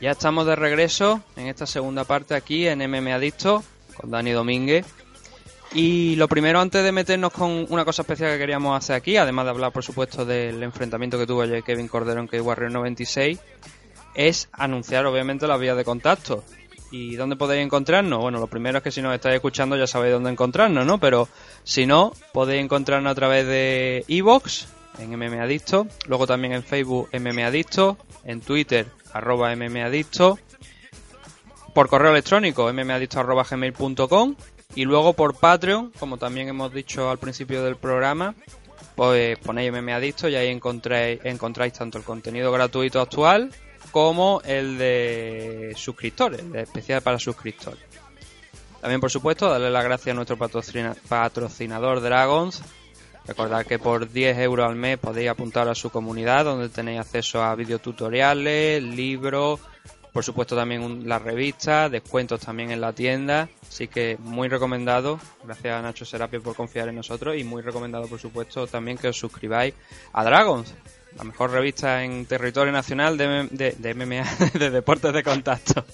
Ya estamos de regreso en esta segunda parte aquí en MM Adicto con Dani Domínguez. Y lo primero, antes de meternos con una cosa especial que queríamos hacer aquí, además de hablar, por supuesto, del enfrentamiento que tuvo ayer Kevin Cordero en K-Warrior 96, es anunciar, obviamente, las vías de contacto. ¿Y dónde podéis encontrarnos? Bueno, lo primero es que si nos estáis escuchando ya sabéis dónde encontrarnos, ¿no? Pero si no, podéis encontrarnos a través de Evox, en MM Adicto, luego también en Facebook MM Adicto, en Twitter arroba mmadicto, por correo electrónico mmadicto arroba gmail.com y luego por Patreon, como también hemos dicho al principio del programa, pues ponéis mmadicto y ahí encontráis, encontráis tanto el contenido gratuito actual como el de suscriptores, de especial para suscriptores. También, por supuesto, darle las gracias a nuestro patrocinador Dragons, Recordad que por 10 euros al mes podéis apuntar a su comunidad donde tenéis acceso a videotutoriales, libros, por supuesto también la revista, descuentos también en la tienda. Así que muy recomendado. Gracias a Nacho Serapio por confiar en nosotros y muy recomendado por supuesto también que os suscribáis a Dragons, la mejor revista en territorio nacional de, de, de MMA, de deportes de contacto.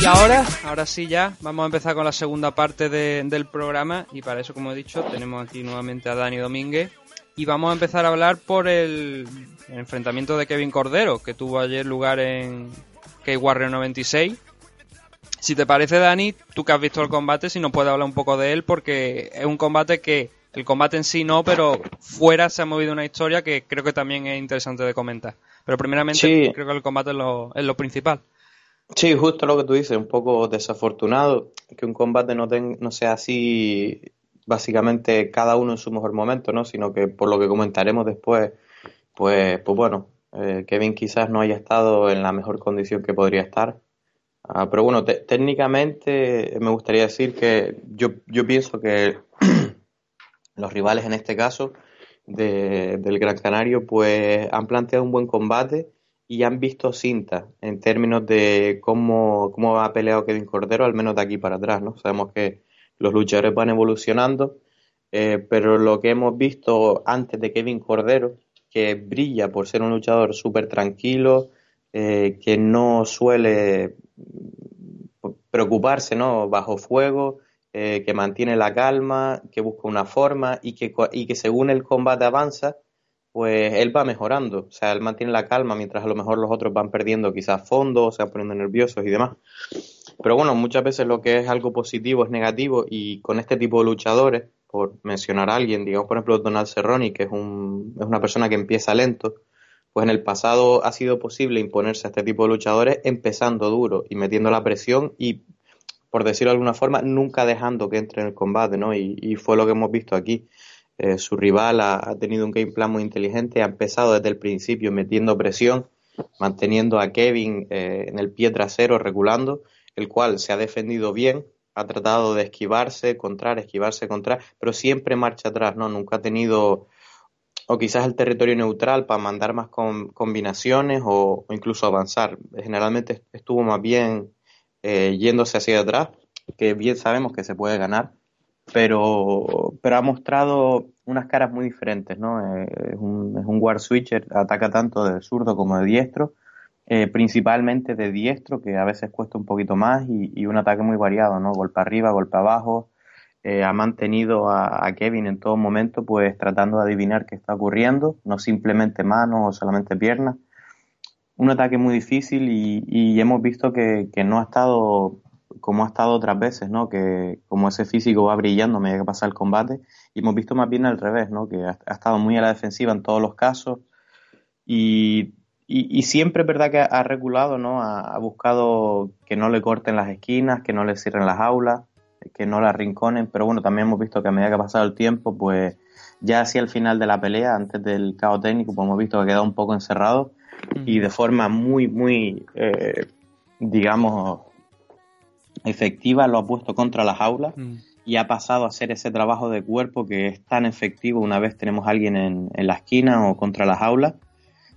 Y ahora, ahora sí ya, vamos a empezar con la segunda parte del programa y para eso, como he dicho, tenemos aquí nuevamente a Dani Domínguez y vamos a empezar a hablar por el, enfrentamiento de Kevin Cordero que tuvo ayer lugar en K-Warrior 96. Si te parece, Dani, tú que has visto el combate, si nos puedes hablar un poco de él porque es un combate que el combate en sí no, pero fuera se ha movido una historia que creo que también es interesante de comentar. Pero primeramente creo que el combate es lo, es lo principal. Sí, justo lo que tú dices, un poco desafortunado que un combate no, no sea así, básicamente cada uno en su mejor momento, ¿no? Sino que por lo que comentaremos después, pues, pues bueno, eh, Kevin quizás no haya estado en la mejor condición que podría estar. Ah, pero bueno, técnicamente me gustaría decir que yo, yo pienso que los rivales en este caso del Gran Canario pues han planteado un buen combate y han visto cinta en términos de cómo, cómo ha peleado Kevin Cordero, al menos de aquí para atrás, ¿no? Sabemos que los luchadores van evolucionando, eh, pero lo que hemos visto antes de Kevin Cordero, que brilla por ser un luchador súper tranquilo, eh, que no suele preocuparse, ¿no? Bajo fuego, eh, que mantiene la calma, que busca una forma y que, y que según el combate avanza, pues él va mejorando. O sea, él mantiene la calma mientras a lo mejor los otros van perdiendo quizás fondo, o se van poniendo nerviosos y demás. Pero bueno, muchas veces lo que es algo positivo es negativo y con este tipo de luchadores, por mencionar a alguien, digamos por ejemplo Donald Cerrone, que es, un, es una persona que empieza lento, pues en el pasado ha sido posible imponerse a este tipo de luchadores empezando duro y metiendo la presión y, por decirlo de alguna forma, nunca dejando que entre en el combate, ¿no? y fue lo que hemos visto aquí. Eh, su rival ha, tenido un game plan muy inteligente, ha empezado desde el principio metiendo presión, manteniendo a Kevin eh, en el pie trasero, regulando, el cual se ha defendido bien, ha tratado de esquivarse, contrar, esquivarse, contrar, pero siempre marcha atrás, ¿no? Nunca ha tenido o quizás el territorio neutral para mandar más combinaciones o, incluso avanzar. Generalmente estuvo más bien eh, yéndose hacia atrás, que bien sabemos que se puede ganar, pero, pero ha mostrado unas caras muy diferentes, ¿no? Eh, es, un, es un guard switcher, ataca tanto de zurdo como de diestro, eh, principalmente de diestro, que a veces cuesta un poquito más, y, y, un ataque muy variado, ¿no? Golpe arriba, golpe abajo, eh, ha mantenido a, Kevin en todo momento, pues tratando de adivinar qué está ocurriendo, no simplemente manos o solamente piernas. Un ataque muy difícil y, hemos visto que, no ha estado como ha estado otras veces, ¿no? Que como ese físico va brillando a medida que pasa el combate y hemos visto más bien al revés, ¿no? Que ha, estado muy a la defensiva en todos los casos y, siempre es verdad que ha, regulado, ¿no? ha, buscado que no le corten las esquinas, que no le cierren las aulas que no la arrinconen, pero bueno, también hemos visto que a medida que ha pasado el tiempo, pues ya hacia el final de la pelea, antes del caos técnico, pues hemos visto que ha quedado un poco encerrado y de forma muy, muy, eh, digamos, efectiva lo ha puesto contra las aulas y ha pasado a hacer ese trabajo de cuerpo que es tan efectivo una vez tenemos a alguien en, en la esquina o contra las aulas.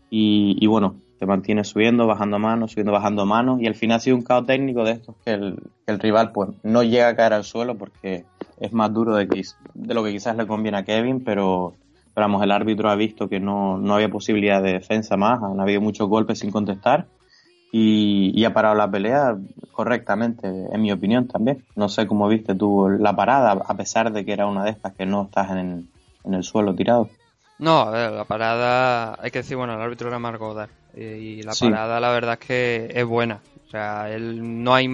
Y, y, bueno, te mantiene subiendo, bajando manos, subiendo, bajando manos, y al final ha sido un caos técnico de estos que el, rival pues no llega a caer al suelo porque es más duro de, de lo que quizás le conviene a Kevin, pero, vamos, el árbitro ha visto que no, no había posibilidad de defensa más, han habido muchos golpes sin contestar, y, ha parado la pelea correctamente, en mi opinión también. No sé cómo viste tú la parada, a pesar de que era una de estas que no estás en, en el suelo tirado. No, la parada, hay que decir, bueno, el árbitro era Mark Godard y la parada la verdad es que es buena. O sea, él no hay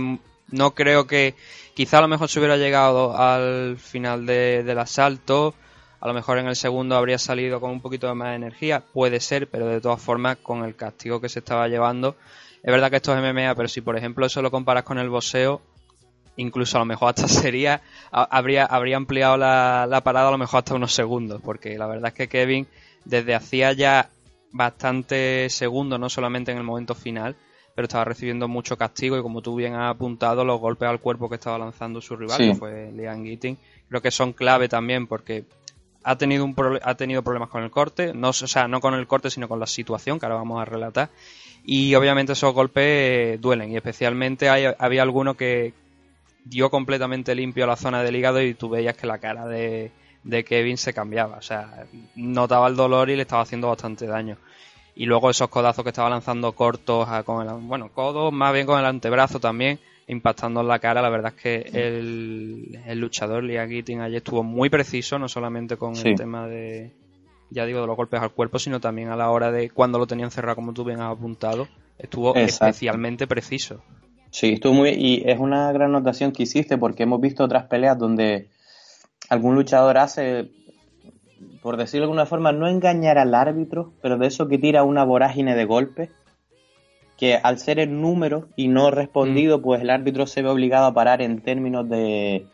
no creo que quizá a lo mejor se hubiera llegado al final del asalto, a lo mejor en el segundo habría salido con un poquito de más energía, puede ser, pero de todas formas con el castigo que se estaba llevando, es verdad que esto es MMA, pero si por ejemplo eso lo comparas con el boxeo, incluso a lo mejor hasta sería, habría, habría ampliado la, la parada a lo mejor hasta unos segundos, porque la verdad es que Kevin desde hacía ya bastante segundo, no solamente en el momento final, pero estaba recibiendo mucho castigo y como tú bien has apuntado, los golpes al cuerpo que estaba lanzando su rival, que fue Liam Gitting, creo que son clave también porque ha tenido, un ha tenido problemas con el corte, no, o sea, no con el corte, sino con la situación, que ahora vamos a relatar. Y obviamente esos golpes duelen, y especialmente hay, había alguno que dio completamente limpio a la zona del hígado y tú veías que la cara de, de Kevin se cambiaba. O sea, notaba el dolor y le estaba haciendo bastante daño. Y luego esos codazos que estaba lanzando cortos con el, bueno, codos, más bien con el antebrazo también, impactando en la cara. La verdad es que el, luchador Liam Gitting ayer estuvo muy preciso, no solamente con el tema de, ya digo, de los golpes al cuerpo, sino también a la hora de cuando lo tenían cerrado, como tú bien has apuntado, estuvo especialmente preciso. Sí, estuvo muy, y es una gran notación que hiciste porque hemos visto otras peleas donde algún luchador hace, por decirlo de alguna forma, no engañar al árbitro, pero de eso que tira una vorágine de golpes, que al ser el número y no respondido, mm. pues el árbitro se ve obligado a parar en términos de,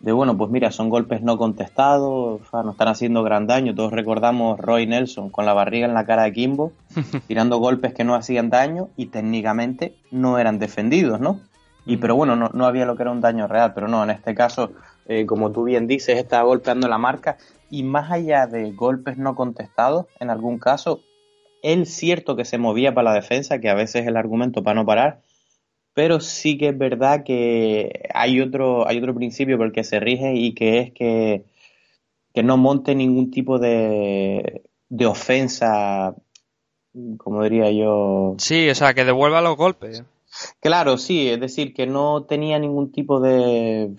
de bueno, pues mira, son golpes no contestados, o sea, nos están haciendo gran daño. Todos recordamos Roy Nelson con la barriga en la cara de Kimbo, tirando golpes que no hacían daño y técnicamente no eran defendidos, ¿no? Y mm. pero bueno, no, no había lo que era un daño real, pero no, en este caso eh, como tú bien dices, estaba golpeando la marca y más allá de golpes no contestados, en algún caso, él cierto que se movía para la defensa, que a veces es el argumento para no parar, pero sí que es verdad que hay otro, hay otro principio por el que se rige y que es que, que no monte ningún tipo de, de ofensa, como diría yo. Sí, o sea, que devuelva los golpes. Claro, sí, es decir, que no tenía ningún tipo de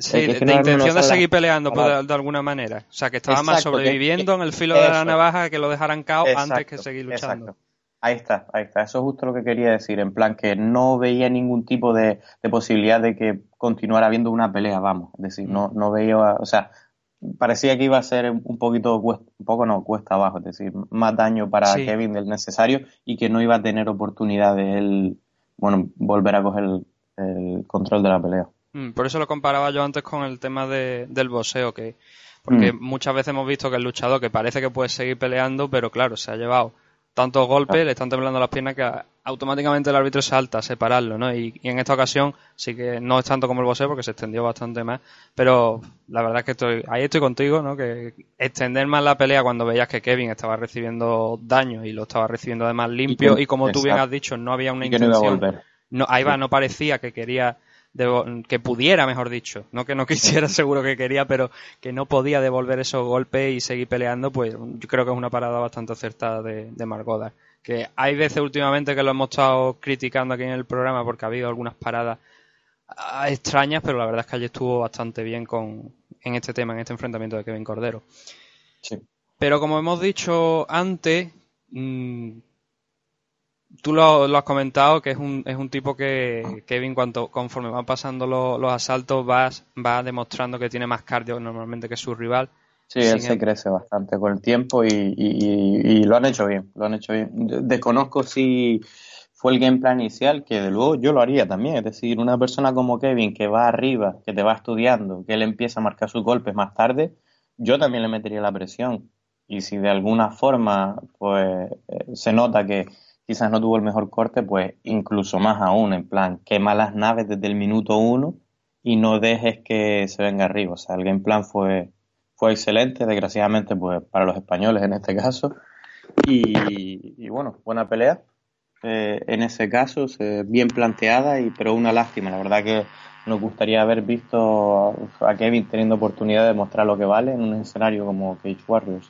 Sí, de, intención de seguir peleando pues, de, alguna manera. O sea, que estaba más sobreviviendo en el filo de la navaja que lo dejaran caos antes que seguir luchando. Ahí está, ahí está. Eso es justo lo que quería decir. En plan, que no veía ningún tipo de, posibilidad de que continuara habiendo una pelea, vamos. Es decir, no, no veía, o sea, parecía que iba a ser un poquito, un poco no, cuesta abajo, es decir, más daño para Kevin del necesario y que no iba a tener oportunidad de él, bueno, volver a coger el control de la pelea. Mm, por eso lo comparaba yo antes con el tema de, del boxeo, que porque mm. muchas veces hemos visto que el luchador que parece que puede seguir peleando, pero claro, se ha llevado tantos golpes, le están temblando las piernas que automáticamente el árbitro salta a separarlo, ¿no? Y, en esta ocasión sí que no es tanto como el boxeo porque se extendió bastante más, pero la verdad es que estoy ahí estoy contigo, ¿no? Que extender más la pelea cuando veías que Kevin estaba recibiendo daño y lo estaba recibiendo además limpio y, como tú bien has dicho, no había una intención. No, ahí va, no parecía que quería que pudiera, mejor dicho, no que no quisiera, seguro que quería, pero que no podía devolver esos golpes y seguir peleando, pues yo creo que es una parada bastante acertada de, de Margoda. Que hay veces últimamente que lo hemos estado criticando aquí en el programa porque ha habido algunas paradas ah, extrañas, pero la verdad es que allí estuvo bastante bien con, en este tema, en este enfrentamiento de Kevin Cordero. Pero como hemos dicho antes, mmm, tú lo, has comentado, que es un, es un tipo que Kevin, cuanto, conforme van pasando los asaltos, va, va demostrando que tiene más cardio normalmente que su rival. Sí, él se crece bastante con el tiempo y, y, lo han hecho bien, lo han hecho bien. Desconozco si fue el game plan inicial, que de luego yo lo haría también. Es decir, una persona como Kevin que va arriba, que te va estudiando, que él empieza a marcar sus golpes más tarde, yo también le metería la presión. Y si de alguna forma pues eh, se nota que quizás no tuvo el mejor corte, pues incluso más aún, en plan, quema las naves desde el minuto uno y no dejes que se venga arriba. O sea, el game plan fue, fue excelente, desgraciadamente, pues para los españoles en este caso. Y, bueno, buena pelea. Eh, en ese caso, bien planteada, y, pero una lástima. La verdad que nos gustaría haber visto a Kevin teniendo oportunidad de mostrar lo que vale en un escenario como Cage Warriors.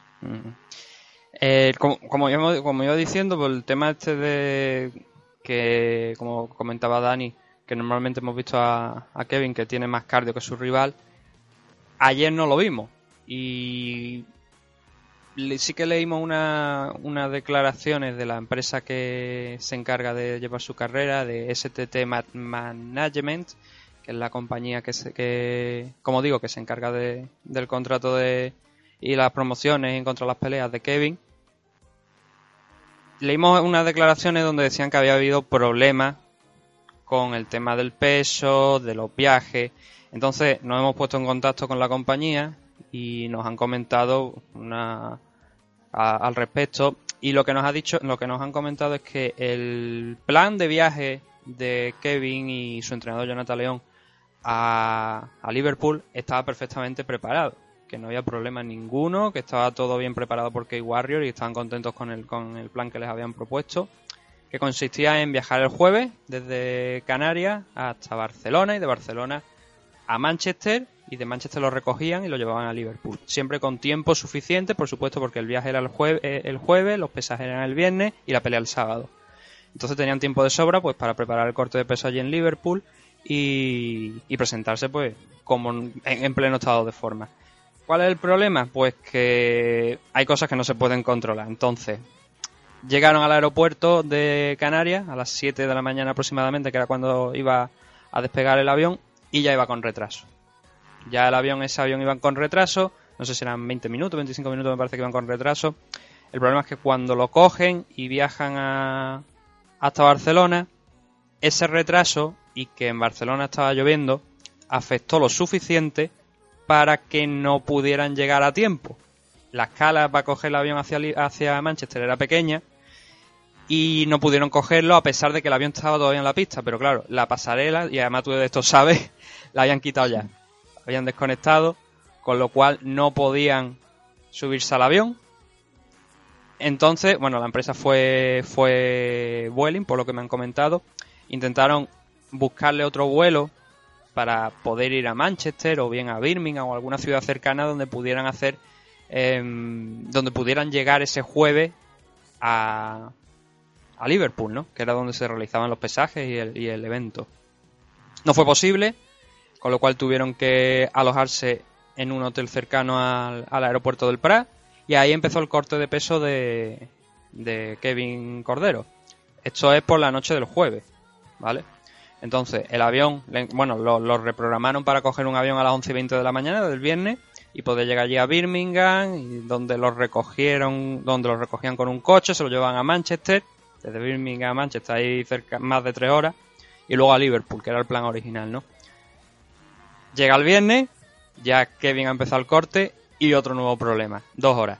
Eh, como, iba diciendo, por el tema este de que, como comentaba Dani, que normalmente hemos visto a, Kevin que tiene más cardio que su rival, ayer no lo vimos. Y sí que leímos unas declaraciones de la empresa que se encarga de llevar su carrera, de STT Management, que es la compañía que, se, que como digo, que se encarga de, del contrato de, y las promociones en contra de las peleas de Kevin leímos unas declaraciones donde decían que había habido problemas con el tema del peso, de los viajes. Entonces nos hemos puesto en contacto con la compañía y nos han comentado una, al respecto. Y lo que nos ha dicho, lo que nos han comentado es que el plan de viaje de Kevin y su entrenador Jonathan León a, a Liverpool estaba perfectamente preparado que no había problema ninguno, que estaba todo bien preparado por K-Warrior y estaban contentos con el, con el plan que les habían propuesto, que consistía en viajar el jueves desde Canarias hasta Barcelona y de Barcelona a Manchester y de Manchester lo recogían y lo llevaban a Liverpool. Siempre con tiempo suficiente, por supuesto, porque el viaje era el, jueves, eh, el jueves, los pesajes eran el viernes y la pelea el sábado. Entonces tenían tiempo de sobra pues para preparar el corte de peso allí en Liverpool y, presentarse pues como en pleno estado de forma. ¿Cuál es el problema? Pues que hay cosas que no se pueden controlar. Entonces, llegaron al aeropuerto de Canarias a las 7 de la mañana aproximadamente, que era cuando iba a despegar el avión, y ya iba con retraso. Ya el avión, ese avión iba con retraso, no sé si eran 20 minutos, 25 minutos me parece que iban con retraso. El problema es que cuando lo cogen y viajan hasta Barcelona, ese retraso y que en Barcelona estaba lloviendo afectó lo suficiente para que no pudieran llegar a tiempo. La escala para coger el avión hacia, hacia Manchester era pequeña y no pudieron cogerlo a pesar de que el avión estaba todavía en la pista. Pero claro, la pasarela, y además tú de esto sabes, la habían quitado ya. habían desconectado, con lo cual no podían subirse al avión. Entonces, bueno, la empresa fue, fue Vueling, por lo que me han comentado. Intentaron buscarle otro vuelo para poder ir a Manchester o bien a Birmingham o alguna ciudad cercana donde pudieran hacer em, donde pudieran llegar ese jueves a, a Liverpool, ¿no? Que era donde se realizaban los pesajes y el, evento. No fue posible, con lo cual tuvieron que alojarse en un hotel cercano al, al aeropuerto del Prat y ahí empezó el corte de peso de, de Kevin Cordero. Esto es por la noche del jueves, ¿vale? Entonces, el avión, bueno, lo, reprogramaron para coger un avión a las 11 y 20 de la mañana del viernes y poder llegar allí a Birmingham, donde los recogieron, donde los recogían con un coche, se lo llevan a Manchester, desde Birmingham a Manchester, ahí cerca, más de tres horas, y luego a Liverpool, que era el plan original, ¿no? Llega el viernes, ya Kevin ha empezado el corte y otro nuevo problema, dos horas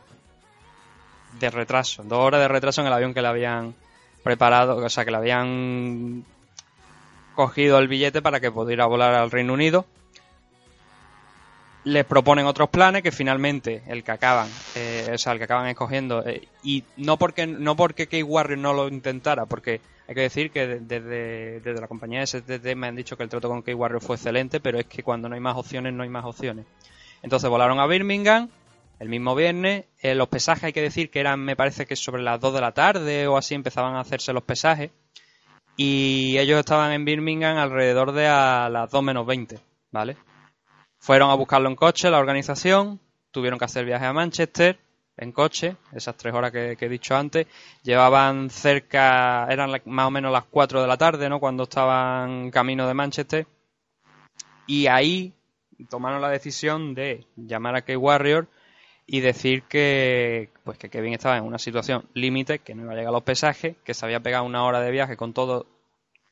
de retraso, dos horas de retraso en el avión que le habían preparado, o sea, que le habían cogido el billete para que pudiera volar al Reino Unido. Les proponen otros planes que finalmente el que acaban, eh, o sea, el que acaban escogiendo, eh, y no porque no porque Key Warrior no lo intentara, porque hay que decir que desde, desde la compañía STT me han dicho que el trato con Key Warrior fue excelente, pero es que cuando no hay más opciones, no hay más opciones. Entonces volaron a Birmingham, el mismo viernes. Eh, los pesajes hay que decir que eran, me parece que sobre las 2 de la tarde o así empezaban a hacerse los pesajes. Y ellos estaban en Birmingham alrededor de a las 2 menos 20, ¿vale? Fueron a buscarlo en coche, la organización, tuvieron que hacer viaje a Manchester en coche, esas tres horas que, he dicho antes. Llevaban cerca, eran más o menos las 4 de la tarde, ¿no? Cuando estaban camino de Manchester. Y ahí tomaron la decisión de llamar a K-Warrior y decir que pues que Kevin estaba en una situación límite, que no iba a llegar a los pesajes, que se había pegado una hora de viaje con todo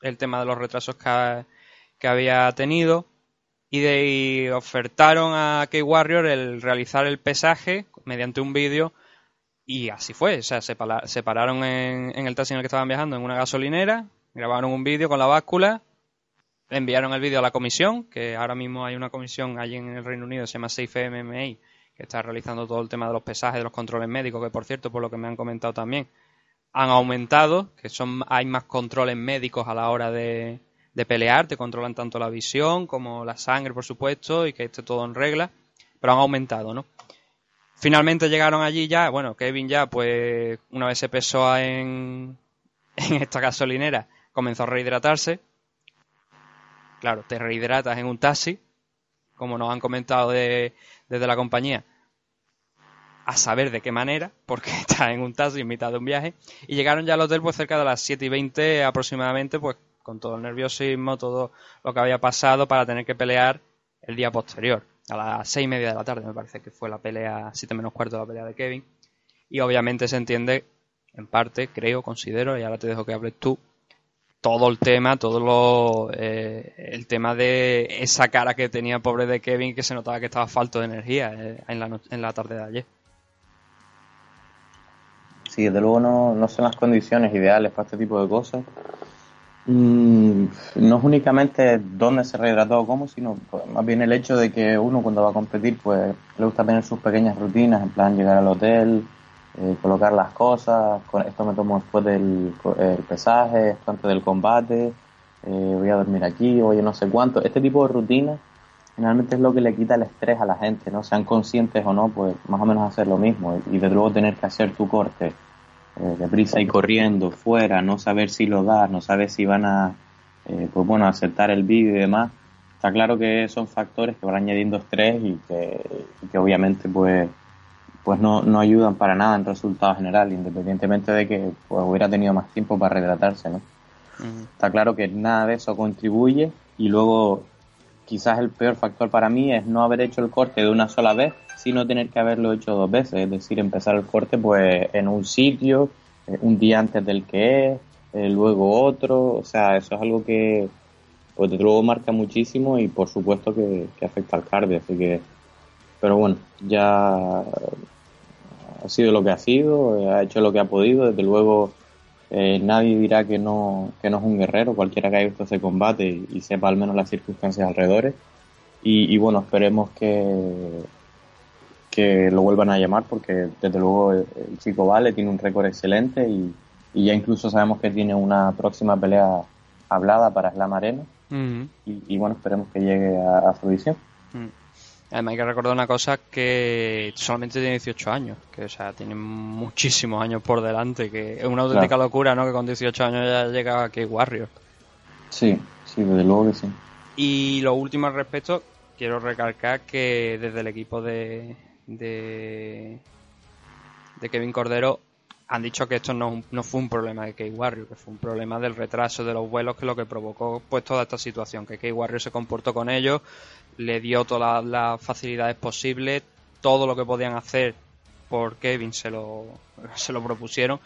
el tema de los retrasos que, había tenido y, de, ofertaron a K-Warrior el realizar el pesaje mediante un vídeo y así fue, o sea, se, pararon en, en, el taxi en el que estaban viajando en una gasolinera, grabaron un vídeo con la báscula, enviaron el vídeo a la comisión, que ahora mismo hay una comisión allí en el Reino Unido, se llama Safe MMA, que está realizando todo el tema de los pesajes, de los controles médicos, que por cierto, por lo que me han comentado también, han aumentado, que son hay más controles médicos a la hora de, pelear, te controlan tanto la visión como la sangre, por supuesto, y que esté todo en regla, pero han aumentado, ¿no? Finalmente llegaron allí ya, bueno, Kevin ya, pues, una vez se pesó en, en esta gasolinera, comenzó a rehidratarse. Claro, te rehidratas en un taxi, como nos han comentado de, desde la compañía a saber de qué manera, porque está en un taxi en mitad de un viaje, y llegaron ya al hotel pues cerca de las 7 y 20 aproximadamente, pues con todo el nerviosismo, todo lo que había pasado para tener que pelear el día posterior, a las 6 y media de la tarde me parece que fue la pelea, 7 menos cuarto la pelea de Kevin, y obviamente se entiende, en parte, creo, considero, y ahora te dejo que hables tú, todo el tema, todo lo, eh, el tema de esa cara que tenía pobre de Kevin que se notaba que estaba falto de energía eh, en, la, en la tarde de ayer. Sí, desde luego no, no son las condiciones ideales para este tipo de cosas. Mm, no es únicamente dónde se rehidrató o cómo, sino más bien el hecho de que uno cuando va a competir pues le gusta tener sus pequeñas rutinas, en plan llegar al hotel, eh, colocar las cosas, esto me tomo después del pesaje, esto antes del combate, eh, voy a dormir aquí, oye no sé cuánto. Este tipo de rutinas generalmente es lo que le quita el estrés a la gente, ¿no? Sean conscientes o no, pues más o menos hacer lo mismo y de luego tener que hacer tu corte eh, deprisa y corriendo, fuera, no saber si lo das, no saber si van a, pues bueno, aceptar el vídeo y demás. Está claro que son factores que van añadiendo estrés y que, y que obviamente pues pues no, no ayudan para nada en resultado general, independientemente de que pues, hubiera tenido más tiempo para retratarse, ¿no? Está claro que nada de eso contribuye y luego quizás el peor factor para mí es no haber hecho el corte de una sola vez, sino tener que haberlo hecho dos veces, es decir, empezar el corte pues en un sitio, eh, un día antes del que es, eh, luego otro, o sea, eso es algo que pues de luego marca muchísimo y por supuesto que, que afecta al cardio, así que pero bueno, ya ha sido lo que ha sido, ha hecho lo que ha podido, desde luego eh, nadie dirá que no, que no es un guerrero, cualquiera que haya visto ese combate y, sepa al menos las circunstancias alrededor. Y, bueno, esperemos que, que lo vuelvan a llamar porque desde luego el, chico vale, tiene un récord excelente y, ya incluso sabemos que tiene una próxima pelea hablada para Slam Arena. y, bueno, esperemos que llegue a, a fruición. Además hay que recordar una cosa que solamente tiene 18 años, que o sea, tiene muchísimos años por delante, que es una auténtica locura, ¿no? Que con 18 años ya llega aquí Warrior. Sí, sí, desde luego que sí. Y lo último al respecto, quiero recalcar que desde el equipo de, de, de Kevin Cordero han dicho que esto no, no fue un problema de Key Warrior, que fue un problema del retraso de los vuelos que lo que provocó pues toda esta situación, que Key Warrior se comportó con ellos, le dio todas las facilidades posibles, todo lo que podían hacer por Kevin se lo, se lo propusieron,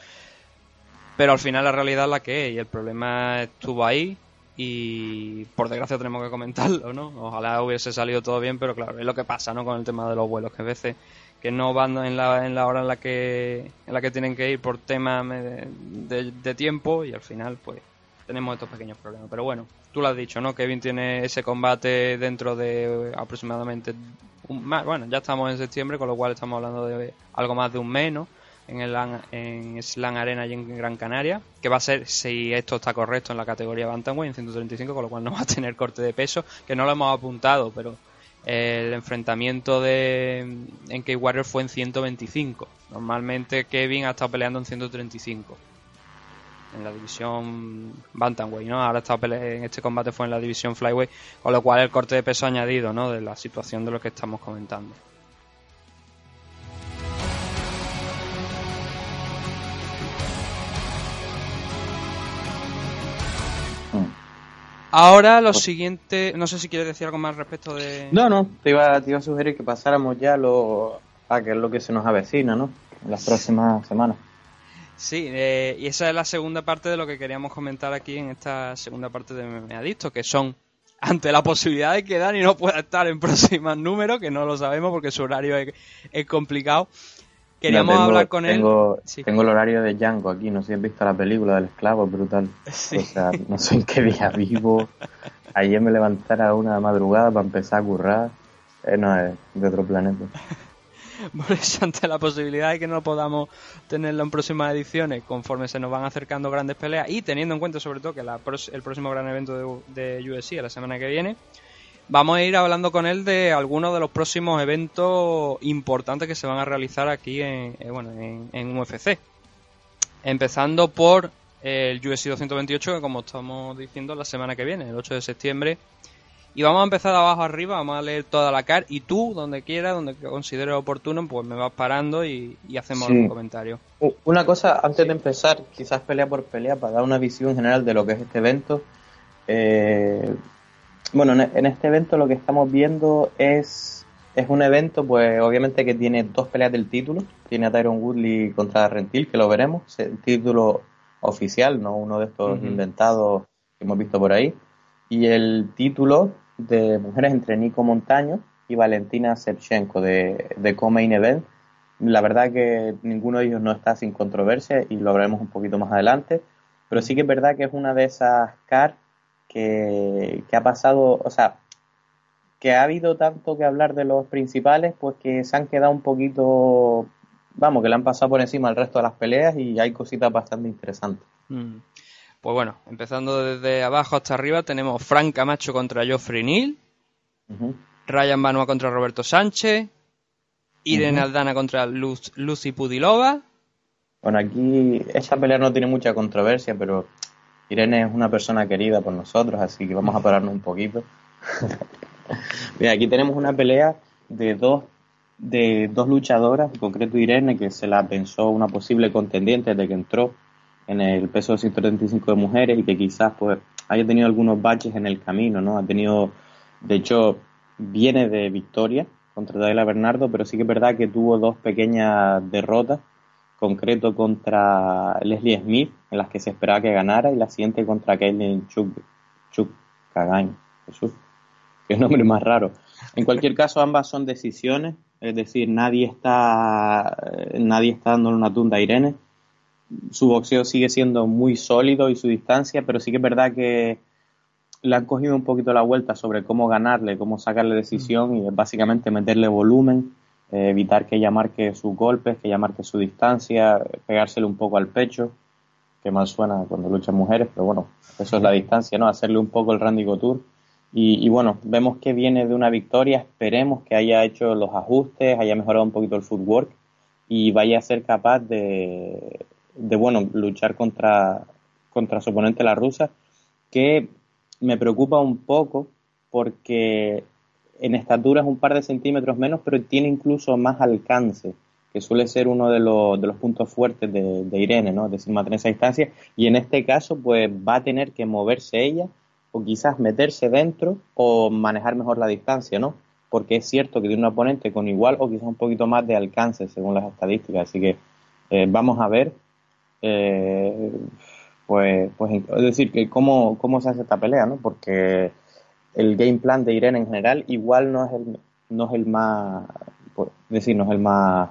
pero al final la realidad es la que es y el problema estuvo ahí y por desgracia tenemos que comentarlo, ¿no? Ojalá hubiese salido todo bien, pero claro, es lo que pasa, ¿no? Con el tema de los vuelos, que a veces que no van en la, en la hora en la que en la que tienen que ir por temas de, de, tiempo y al final pues tenemos estos pequeños problemas. Pero bueno, tú lo has dicho, ¿no? Kevin tiene ese combate dentro de aproximadamente un bueno, ya estamos en septiembre, con lo cual estamos hablando de algo más de un mes, ¿no? En el en Slam Arena y en Gran Canaria, que va a ser, si esto está correcto en la categoría Bantamweight, en 135, con lo cual no va a tener corte de peso, que no lo hemos apuntado, pero el enfrentamiento de en que Warrior fue en 125. Normalmente Kevin ha estado peleando en 135. En la división Bantamweight, ¿no? Ahora está en este combate fue en la división Flyweight, con lo cual el corte de peso añadido, ¿no? De la situación de lo que estamos comentando. Ahora lo siguiente, no sé si quieres decir algo más respecto de... No, no, te iba, te iba a sugerir que pasáramos ya lo, a que es lo que se nos avecina, ¿no? En las próximas semanas. Sí, eh, y esa es la segunda parte de lo que queríamos comentar aquí en esta segunda parte de Me Adicto, que son ante la posibilidad de que Dani no pueda estar en próximos números, que no lo sabemos porque su horario es complicado, Queríamos hablar con él. Tengo el horario de Django aquí, no sé si han visto la película del esclavo, es brutal. O sea, no sé en qué día vivo. Ayer me levantara a una madrugada para empezar a currar. Eh, no, es de otro planeta. Ante la posibilidad de que no podamos tenerlo en próximas ediciones, conforme se nos van acercando grandes peleas y teniendo en cuenta sobre todo que el próximo gran evento de, de UFC la semana que viene, vamos a ir hablando con él de algunos de los próximos eventos importantes que se van a realizar aquí en, eh, bueno, en, UFC. Empezando por el UFC 228, que como estamos diciendo, la semana que viene, el 8 de septiembre. Y vamos a empezar de abajo arriba, vamos a leer toda la car y tú, donde quieras, donde consideres oportuno, pues me vas parando y, hacemos un comentario. Una cosa, antes de empezar, quizás pelea por pelea, para dar una visión general de lo que es este evento. Eh, bueno, en este evento lo que estamos viendo es, es un evento, pues obviamente que tiene dos peleas del título. Tiene a Tyron Woodley contra Rentil, que lo veremos. El título oficial, no uno de estos inventados que hemos visto por ahí. Y el título de mujeres entre Nico Montaño y Valentina Shevchenko de, de Co-Main Event. La verdad que ninguno de ellos no está sin controversia y lo hablaremos un poquito más adelante. Pero sí que es verdad que es una de esas cartas que, ha pasado, o sea, que ha habido tanto que hablar de los principales, pues que se han quedado un poquito, vamos, que le han pasado por encima al resto de las peleas y hay cositas bastante interesantes. Mm. Pues bueno, empezando desde abajo hasta arriba, tenemos Frank Camacho contra Geoffrey Neal, Ryan Banua contra Roberto Sánchez, Irene Aldana contra Lucy Pudilova. Bueno, aquí esa pelea no tiene mucha controversia, pero Irene es una persona querida por nosotros, así que vamos a pararnos un poquito. Mira, aquí tenemos una pelea de dos, de dos luchadoras, en concreto Irene, que se la pensó una posible contendiente desde que entró en el peso de 135 de mujeres y que quizás pues haya tenido algunos baches en el camino, ¿no? Ha tenido, de hecho, viene de victoria contra Dayla Bernardo, pero sí que es verdad que tuvo dos pequeñas derrotas concreto contra Leslie Smith, en las que se esperaba que ganara, y la siguiente contra Kaylin Chuk, Chuk Kagain, Jesús, es nombre más raro. En cualquier caso, ambas son decisiones, es decir, nadie está, nadie está dándole una tunda a Irene. Su boxeo sigue siendo muy sólido y su distancia, pero sí que es verdad que le han cogido un poquito la vuelta sobre cómo ganarle, cómo sacarle decisión y es básicamente meterle volumen eh, evitar que ella marque sus golpes, que ella marque su distancia, pegársele un poco al pecho, que mal suena cuando luchan mujeres, pero bueno, eso es la distancia, ¿no? Hacerle un poco el Randy Couture. Y, bueno, vemos que viene de una victoria, esperemos que haya hecho los ajustes, haya mejorado un poquito el footwork y vaya a ser capaz de, de bueno, luchar contra, contra su oponente la rusa, que me preocupa un poco porque en estatura es un par de centímetros menos, pero tiene incluso más alcance, que suele ser uno de los, de los puntos fuertes de, Irene, ¿no? Es decir, mantener esa distancia. Y en este caso, pues va a tener que moverse ella, o quizás meterse dentro, o manejar mejor la distancia, ¿no? Porque es cierto que tiene un oponente con igual o quizás un poquito más de alcance, según las estadísticas. Así que eh, vamos a ver. Eh, pues, pues, es decir, que cómo, cómo se hace esta pelea, ¿no? Porque el game plan de Irene en general igual no es el, no es el más pues, decir, no es el más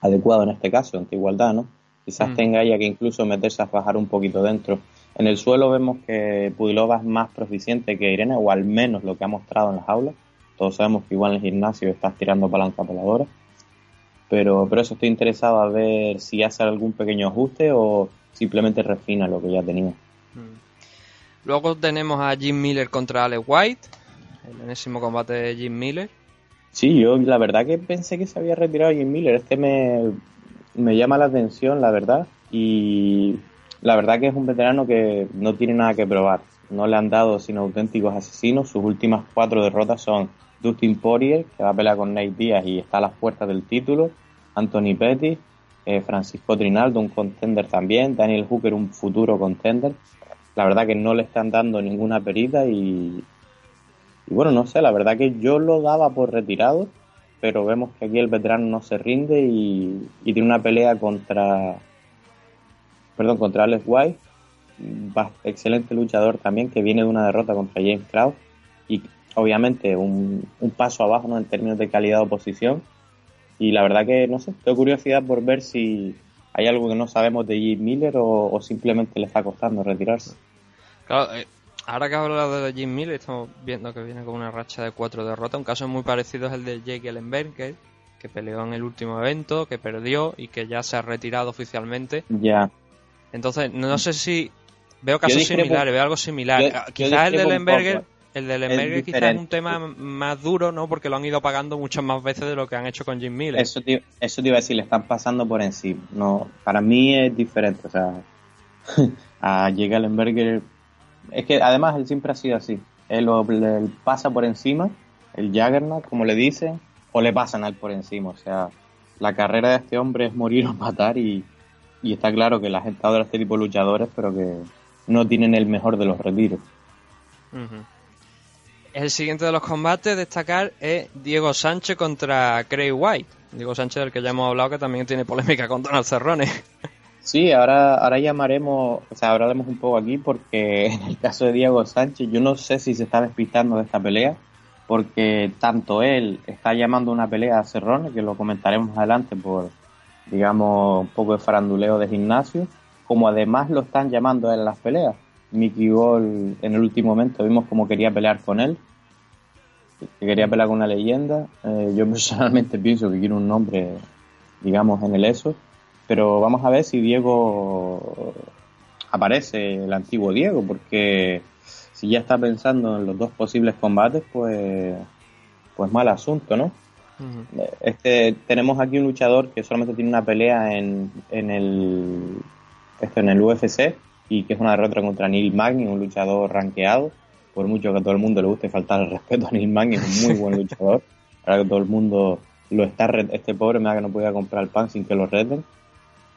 adecuado en este caso, ante igualdad, ¿no? Quizás mm. tenga ella que incluso meterse a bajar un poquito dentro. En el suelo vemos que Pudilova es más proficiente que Irene, o al menos lo que ha mostrado en las aulas. Todos sabemos que igual en el gimnasio estás tirando palanca voladora. Pero, pero eso estoy interesado a ver si hace algún pequeño ajuste o simplemente refina lo que ya tenía. Mm. Luego tenemos a Jim Miller contra Alex White, el enésimo combate de Jim Miller. Sí, yo la verdad que pensé que se había retirado Jim Miller. Este me, me llama la atención, la verdad. Y la verdad que es un veterano que no tiene nada que probar. No le han dado sino auténticos asesinos. Sus últimas cuatro derrotas son Dustin Poirier, que va a pelear con Nate Diaz y está a las puertas del título. Anthony Pettis, eh, Francisco Trinaldo, un contender también. Daniel Hooker, un futuro contender la verdad que no le están dando ninguna perita y, bueno, no sé, la verdad que yo lo daba por retirado, pero vemos que aquí el veterano no se rinde y, tiene una pelea contra, perdón, contra Alex White, excelente luchador también que viene de una derrota contra James Krause y obviamente un, paso abajo ¿no? en términos de calidad de oposición y la verdad que no sé, tengo curiosidad por ver si hay algo que no sabemos de Jim Miller o simplemente le está costando retirarse. Claro, eh, ahora que has hablado de Jim Miller, estamos viendo que viene con una racha de cuatro derrotas. Un caso muy parecido es el de Jake Ellenberger, que peleó en el último evento, que perdió y que ya se ha retirado oficialmente. Ya. Entonces, no sé si. Veo casos similares, veo algo similar. quizás el de Ellenberger. El de Lemberger quizás es un tema más duro, ¿no? Porque lo han ido pagando muchas más veces de lo que han hecho con Jim Miller. Eso te, eso te iba a decir, le están pasando por encima. No, para mí es diferente. O sea, a Jake Lemberger es que además él siempre ha sido así. Él, pasa por encima, el Jaggernaut, como le dicen, o le pasan al por encima. O sea, la carrera de este hombre es morir o matar y, está claro que la gente adora este tipo de luchadores, pero que no tienen el mejor de los retiros. El siguiente de los combates destacar es Diego Sánchez contra Craig White. Diego Sánchez del que ya hemos hablado que también tiene polémica con Donald Cerrone. Sí, ahora, ahora llamaremos, o sea, hablaremos un poco aquí porque en el caso de Diego Sánchez, yo no sé si se está despistando de esta pelea, porque tanto él está llamando una pelea a Cerrone, que lo comentaremos adelante por, digamos, un poco de faranduleo de gimnasio, como además lo están llamando en las peleas. Mickey Gol en el último momento vimos como quería pelear con él, que quería pelear con una leyenda. Eh, yo personalmente pienso que quiere un nombre, digamos, en el ESO pero vamos a ver si Diego aparece, el antiguo Diego, porque si ya está pensando en los dos posibles combates, pues, pues mal asunto, ¿no? Este, tenemos aquí un luchador que solamente tiene una pelea en, en el esto en el UFC y que es una derrota contra Neil Magny, un luchador ranqueado. Por mucho que a todo el mundo le guste faltar el respeto a Neil Magny, es un muy buen luchador. Ahora que todo el mundo lo está este pobre me da que no pueda comprar el pan sin que lo reten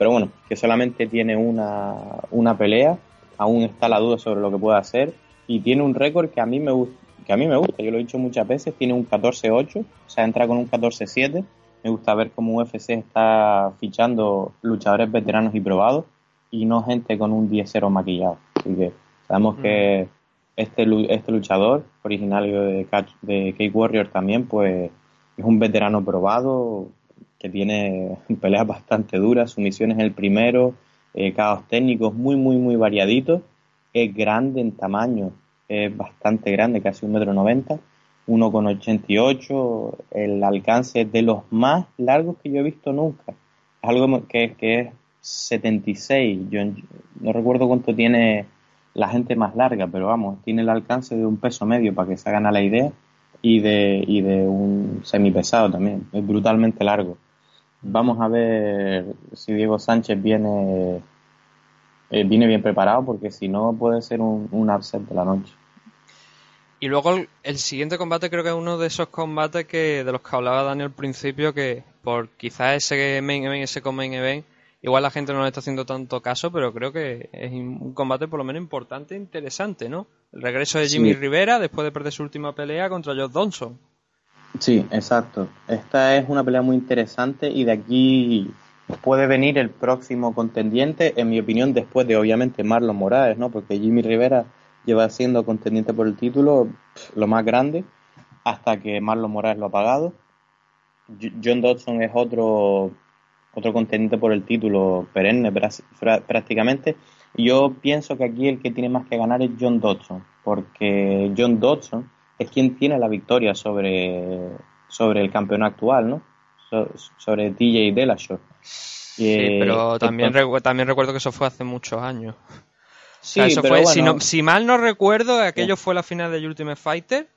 pero bueno, que solamente tiene una, una pelea, aún está la duda sobre lo que puede hacer y tiene un récord que a mí me gusta, que a mí me gusta, yo lo he dicho muchas veces, tiene un 14-8, o sea, entra con un 14-7. Me gusta ver cómo UFC está fichando luchadores veteranos y probados y no gente con un 10-0 maquillado. Así que sabemos que este, este luchador, originario de, de Cake Warrior también, pues es un veterano probado, que tiene peleas bastante duras, su misión es el primero, eh, caos técnicos muy, muy, muy variaditos, es grande en tamaño, es bastante grande, casi un metro noventa, 1,88, el alcance de los más largos que yo he visto nunca, es algo que, que es 76, yo no recuerdo cuánto tiene la gente más larga, pero vamos, tiene el alcance de un peso medio para que se hagan a la idea y de, y de un semipesado también, es brutalmente largo. Vamos a ver si Diego Sánchez viene, eh, viene bien preparado, porque si no puede ser un, un upset de la noche. Y luego el, siguiente combate creo que es uno de esos combates que de los que hablaba Daniel al principio, que por quizás ese main event, ese main event, igual la gente no le está haciendo tanto caso, pero creo que es un combate por lo menos importante e interesante, ¿no? El regreso de Jimmy Rivera después de perder su última pelea contra Josh Donson. Sí, exacto. Esta es una pelea muy interesante y de aquí puede venir el próximo contendiente, en mi opinión, después de obviamente Marlon Morales, ¿no? Porque Jimmy Rivera lleva siendo contendiente por el título lo más grande hasta que Marlon Morales lo ha pagado. John Dodson es otro, otro contendiente por el título perenne prácticamente. Yo pienso que aquí el que tiene más que ganar es John Dodson, porque John Dodson es quien tiene la victoria sobre, sobre el campeón actual, ¿no? sobre TJ Delashore. Sí, eh, pero también, también recuerdo que eso fue hace muchos años. Sí, eso fue, si, mal no recuerdo, aquello fue la final de Ultimate Fighter.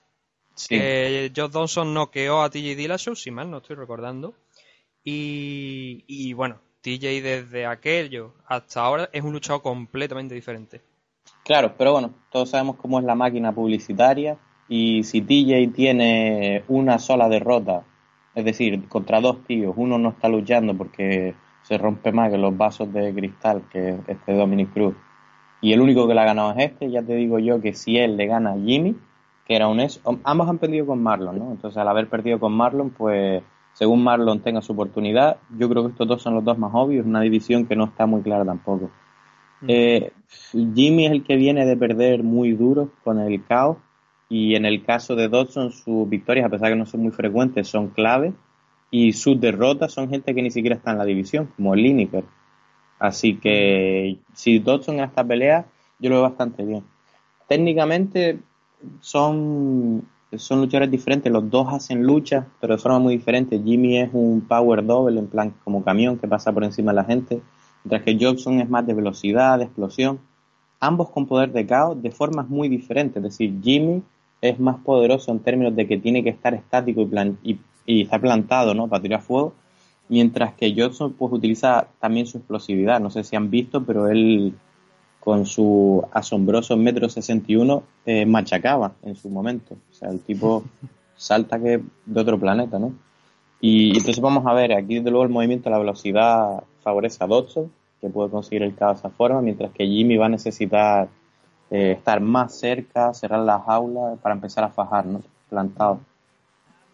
Sí. Que Josh Dawson noqueó a TJ Dillashaw, si mal no estoy recordando. Y, bueno, TJ desde aquello hasta ahora es un luchador completamente diferente. Claro, pero bueno, todos sabemos cómo es la máquina publicitaria y si TJ tiene una sola derrota, es decir, contra dos tíos, uno no está luchando porque se rompe más que los vasos de cristal, que este Dominic Cruz, y el único que le ha ganado es este, ya te digo yo que si él le gana a Jimmy, que era un ex, ambos han perdido con Marlon, ¿no? Entonces al haber perdido con Marlon, pues según Marlon tenga su oportunidad. Yo creo que estos dos son los dos más obvios, una división que no está muy clara tampoco. Mm. Eh, Jimmy es el que viene de perder muy duro con el caos y en el caso de Dodson sus victorias, a pesar de que no son muy frecuentes, son clave y sus derrotas son gente que ni siquiera está en la división, como Lineker. Así que si Dodson en esta pelea, yo lo veo bastante bien. Técnicamente son son luchadores diferentes, los dos hacen lucha, pero de forma muy diferente. Jimmy es un power double, en plan como camión que pasa por encima de la gente, mientras que Johnson es más de velocidad, de explosión. Ambos con poder de caos de formas muy diferentes. Es decir, Jimmy es más poderoso en términos de que tiene que estar estático y, plan y, y plantado ¿no? para tirar fuego, mientras que Johnson pues, utiliza también su explosividad. No sé si han visto, pero él con su asombroso metro 61 eh, machacaba en su momento. O sea, el tipo salta que de otro planeta, ¿no? Y, entonces vamos a ver, aquí de luego el movimiento, la velocidad favorece a Dodson, que puede conseguir el caos de esa forma, mientras que Jimmy va a necesitar eh, estar más cerca, cerrar las aulas para empezar a fajar, ¿no? Plantado.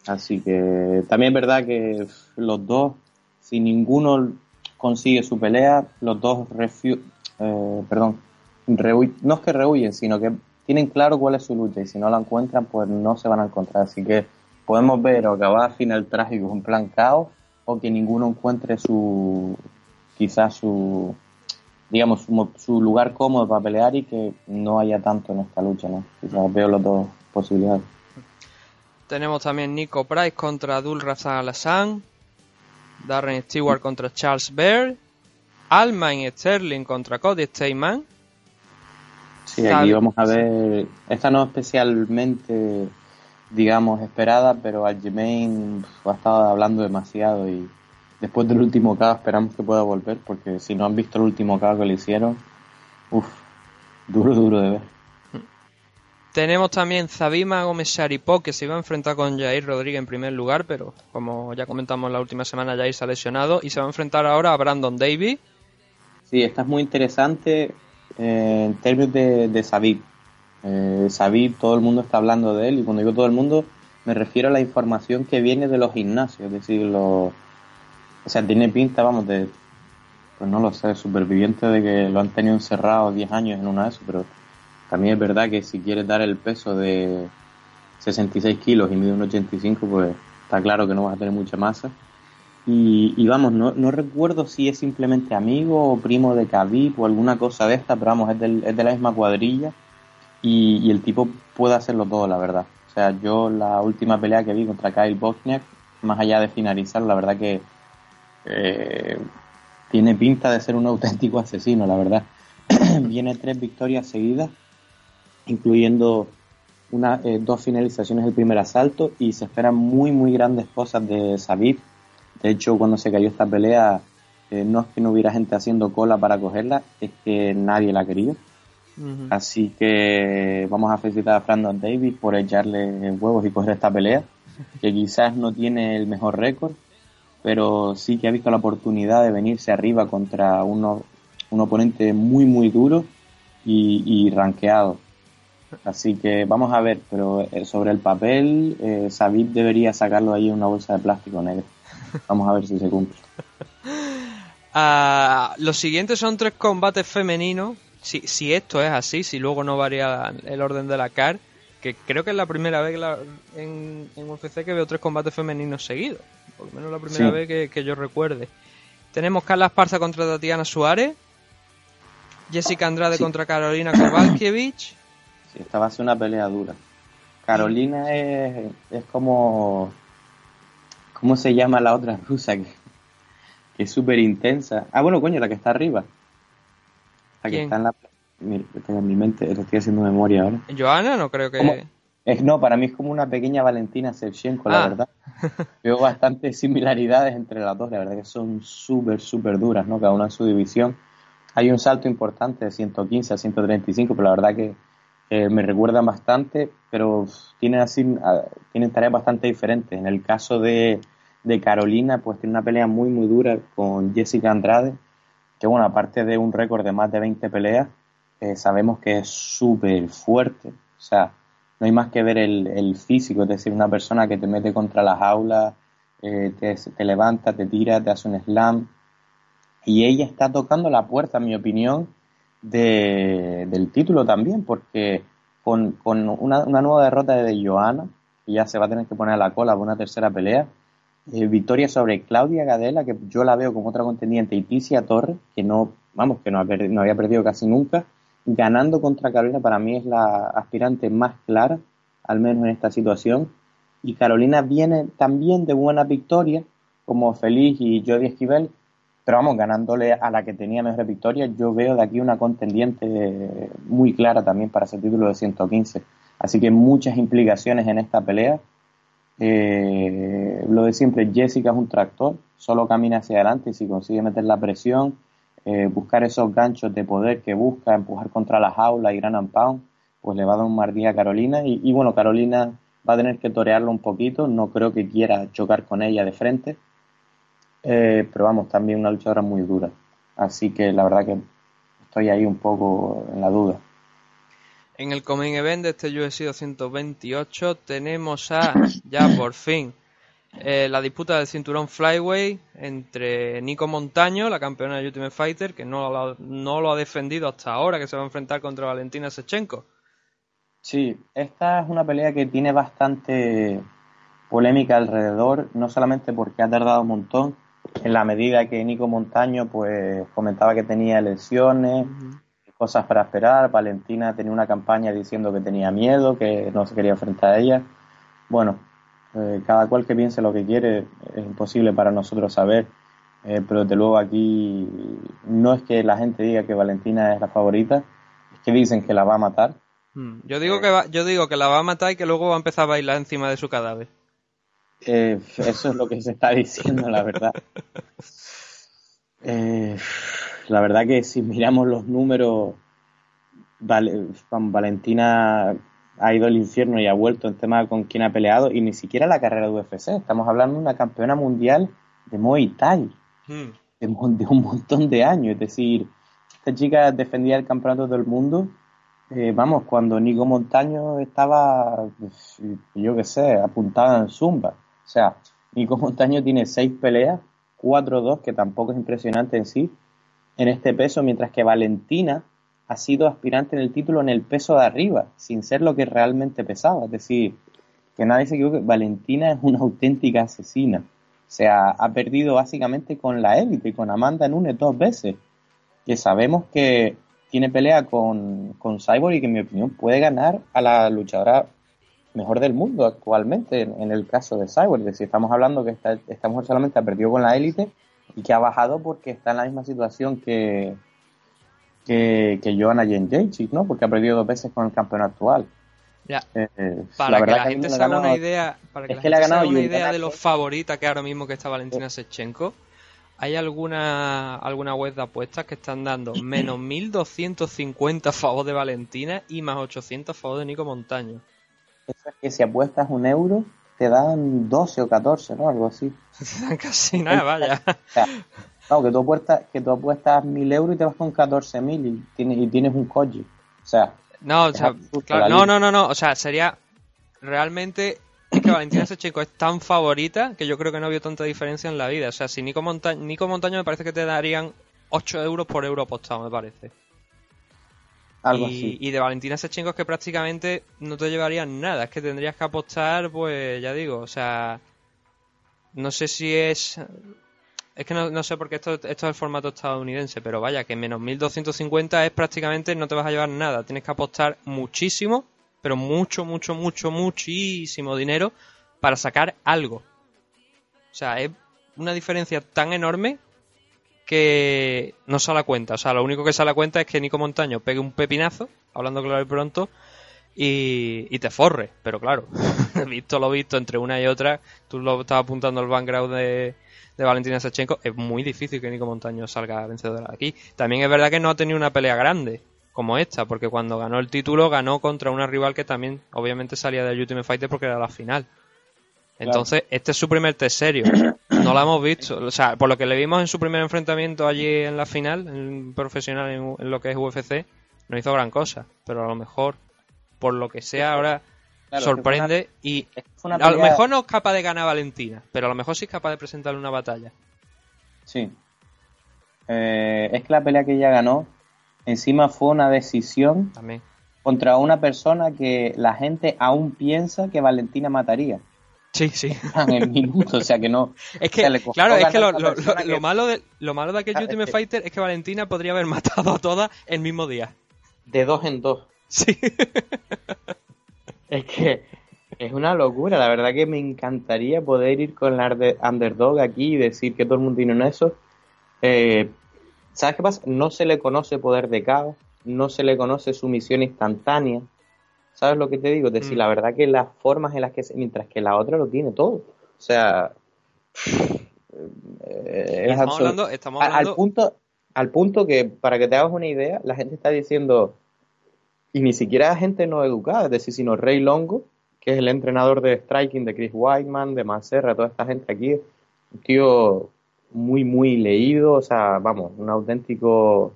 Así que también es verdad que los dos, si ninguno consigue su pelea, los dos eh, perdón, no es que rehuyen, sino que tienen claro cuál es su lucha y si no la encuentran, pues no se van a encontrar. Así que podemos ver o que va a final trágico un plan caos o que ninguno encuentre su, quizás su, digamos, su, lugar cómodo para pelear y que no haya tanto en esta lucha, ¿no? Quizás veo las dos posibilidades. Tenemos también Nico Price contra Dul Razan Alassan, Darren Stewart contra Charles Baird, Alman Sterling contra Cody Steyman. Sí, aquí vamos a ver, esta no especialmente, digamos, esperada, pero Aljamain ha estado hablando demasiado y después del último caso esperamos que pueda volver, porque si no han visto el último caso que le hicieron, uff, duro, duro de ver. Tenemos también Zabima Gómez Sharipó, que se iba a enfrentar con Jair Rodríguez en primer lugar, pero como ya comentamos la última semana, Jair se ha lesionado y se va a enfrentar ahora a Brandon Davis Sí, esta es muy interesante eh, en términos de, de Sabib. Eh, todo el mundo está hablando de él y cuando digo todo el mundo me refiero a la información que viene de los gimnasios, es decir, los, o sea, tiene pinta, vamos, de, pues no lo sé, superviviente de que lo han tenido encerrado 10 años en una de esas, pero también es verdad que si quieres dar el peso de 66 kilos y mide un 85, pues está claro que no vas a tener mucha masa. Y, vamos, no, no, recuerdo si es simplemente amigo o primo de Khabib o alguna cosa de esta, pero vamos, es, del, es de la misma cuadrilla y, el tipo puede hacerlo todo, la verdad. O sea, yo la última pelea que vi contra Kyle Bosniak, más allá de finalizar, la verdad que eh, tiene pinta de ser un auténtico asesino, la verdad. Viene tres victorias seguidas, incluyendo una, eh, dos finalizaciones del primer asalto y se esperan muy, muy grandes cosas de Sabib de hecho, cuando se cayó esta pelea, eh, no es que no hubiera gente haciendo cola para cogerla, es que nadie la quería. Así que vamos a felicitar a Brandon Davis por echarle huevos y coger esta pelea, que quizás no tiene el mejor récord, pero sí que ha visto la oportunidad de venirse arriba contra uno, un oponente muy, muy duro y, y ranqueado. Así que vamos a ver, pero eh, sobre el papel, eh, Sabib debería sacarlo ahí en una bolsa de plástico negro. Vamos a ver si se cumple. Ah, los siguientes son tres combates femeninos. Si, si esto es así, si luego no varía el orden de la CAR, que creo que es la primera vez en, en UFC que veo tres combates femeninos seguidos. Por lo menos la primera vez que, yo recuerde. Tenemos Carla Esparza contra Tatiana Suárez. Jessica Andrade contra Carolina Kowalkiewicz. Sí, esta va a ser una pelea dura. Carolina es, es como... ¿Cómo se llama la otra rusa? Que, que es súper intensa. Ah, bueno, coño, la que está arriba. La que está en la... en mi mente, lo estoy haciendo memoria ahora. Joana, no creo que... Es, no, para mí es como una pequeña Valentina Shevchenko, la ah. verdad. Veo bastantes similaridades entre las dos, la verdad que son súper, súper duras, ¿no? Cada una en su división. Hay un salto importante de 115 a 135, pero la verdad que me recuerdan bastante, pero tienen, así, tienen tareas bastante diferentes. En el caso de, de Carolina, pues tiene una pelea muy, muy dura con Jessica Andrade, que bueno, aparte de un récord de más de 20 peleas, eh, sabemos que es súper fuerte. O sea, no hay más que ver el, físico, es decir, una persona que te mete contra las aulas, eh, te, te, levanta, te tira, te hace un slam. Y ella está tocando la puerta, en mi opinión, de, del título también, porque con, con una, una, nueva derrota de Joana, que ya se va a tener que poner a la cola por una tercera pelea, eh, victoria sobre Claudia Gadela, que yo la veo como otra contendiente, y Ticia Torres, que no, vamos, que no, había perdido casi nunca, ganando contra Carolina para mí es la aspirante más clara, al menos en esta situación. Y Carolina viene también de buena victoria, como Feliz y Jody Esquivel, pero vamos, ganándole a la que tenía mejor victoria, yo veo de aquí una contendiente muy clara también para ese título de 115. Así que muchas implicaciones en esta pelea. Eh, lo de siempre, Jessica es un tractor, solo camina hacia adelante y si consigue meter la presión, eh, buscar esos ganchos de poder que busca, empujar contra la jaula y gran and pound, pues le va a dar un mardía a Carolina. Y, y bueno, Carolina va a tener que torearlo un poquito, no creo que quiera chocar con ella de frente eh, pero vamos, también una luchadora muy dura. Así que la verdad que estoy ahí un poco en la duda. En el Coming Event de este UFC 228 tenemos a, ya por fin, eh, la disputa del cinturón Flyway entre Nico Montaño, la campeona de Ultimate Fighter, que no lo, no lo ha defendido hasta ahora, que se va a enfrentar contra Valentina Sechenko. Sí, esta es una pelea que tiene bastante polémica alrededor, no solamente porque ha tardado un montón, en la medida que Nico Montaño pues comentaba que tenía lesiones, cosas para esperar, Valentina tenía una campaña diciendo que tenía miedo, que no se quería enfrentar a ella. Bueno, eh, cada cual que piense lo que quiere es imposible para nosotros saber, eh, pero desde luego aquí no es que la gente diga que Valentina es la favorita, es que dicen que la va a matar. Mm, yo digo que yo digo que la va a matar y que luego va a empezar a bailar encima de su cadáver. Eh, eso es lo que se está diciendo, la verdad. Eh, la verdad que si miramos los números, Valentina ha ido al infierno y ha vuelto en tema con quién ha peleado y ni siquiera la carrera de UFC. Estamos hablando de una campeona mundial de Muay Thai hmm. de, un montón de años. Es decir, esta chica defendía el campeonato del mundo. Eh, vamos, cuando Nico Montaño estaba, yo qué sé, apuntada en Zumba. O sea, Nico Montaño tiene seis peleas, 4-2, que tampoco es impresionante en sí, en este peso, mientras que Valentina ha sido aspirante en el título en el peso de arriba, sin ser lo que realmente pesaba. Es decir, que nadie se equivoque, Valentina es una auténtica asesina. O sea, ha perdido básicamente con la élite con Amanda Nunes dos veces. Que sabemos que tiene pelea con, con Cyborg y que en mi opinión puede ganar a la luchadora mejor del mundo actualmente en, el caso de Cyborg. Es decir, estamos hablando que esta, esta mujer solamente ha perdido con la élite y que ha bajado porque está en la misma situación que, que, que Joanna Jędrzejczyk, ¿no? Porque ha perdido dos veces con el campeón actual. Ya. Eh, para que la gente se haga una idea, para que la gente se haga una idea de lo favorita que ahora mismo que está Valentina Sechenko, ¿hay alguna alguna web de apuestas que están dando menos 1250 a favor de Valentina y más 800 a favor de Nico Montaño? que si apuestas un euro, te dan 12 o 14, ¿no? Algo así. Te dan casi nada, vaya. no, que tú apuestas, que tú apuestas mil euros y te vas con 14 mil y tienes, y tienes un coche. O sea. No, o sea, no, no, no, no. O sea, sería realmente es que Valentina Sechenko es tan favorita que yo creo que no vio tanta diferencia en la vida. O sea, si Nico, Montaño, Nico Montaño me parece que te darían 8 euros por euro apostado, me parece y, de Valentina Sechenko es que prácticamente no te llevarían nada, es que tendrías que apostar, pues ya digo, o sea, no sé si es... Es que no, sé por qué esto, esto es el formato estadounidense, pero vaya, que menos 1250 es prácticamente no te vas a llevar nada. Tienes que apostar muchísimo, pero mucho, mucho, mucho, muchísimo dinero para sacar algo. O sea, es una diferencia tan enorme que no sale a cuenta. O sea, lo único que sale a cuenta es que Nico Montaño pegue un pepinazo, hablando claro y pronto, y, te forre. Pero claro, visto lo visto entre una y otra, tú lo estabas apuntando al background de, de Valentina Sechenko, es muy difícil que Nico Montaño salga vencedor aquí. También es verdad que no ha tenido una pelea grande como esta, porque cuando ganó el título ganó contra una rival que también obviamente salía del Ultimate Fighter porque era la final. Entonces, este es su primer test serio. No lo hemos visto. O sea, por lo que le vimos en su primer enfrentamiento allí en la final, en profesional en, lo que es UFC, no hizo gran cosa. Pero a lo mejor, por lo que sea, ahora sorprende y a lo mejor no es capaz de ganar a Valentina, pero a lo mejor sí es capaz de presentarle una batalla. Sí. Eh, es que la pelea que ella ganó, encima fue una decisión También. contra una persona que la gente aún piensa que Valentina mataría. Sí, sí. En minuto, o sea que no. Es que, claro, es que lo, malo de, lo malo de aquel Ultimate Fighter es que Valentina podría haber matado a todas el mismo día. De dos en dos. Sí. es que es una locura. La verdad que me encantaría poder ir con la underdog aquí y decir que todo el mundo tiene un eso. Eh, ¿Sabes qué pasa? No se le conoce poder de caos, no se le conoce sumisión instantánea. ¿Sabes lo que te digo? Es decir, mm. la verdad que las formas en las que... mientras que la otra lo tiene todo. O sea... Eh, estamos hablando, estamos Al, punto, al punto que, para que te hagas una idea, la gente está diciendo... Y ni siquiera gente no educada, es decir, sino Rey Longo, que es el entrenador de striking de Chris Whiteman, de Mancerra, toda esta gente aquí, un tío muy, muy leído, o sea, vamos, un auténtico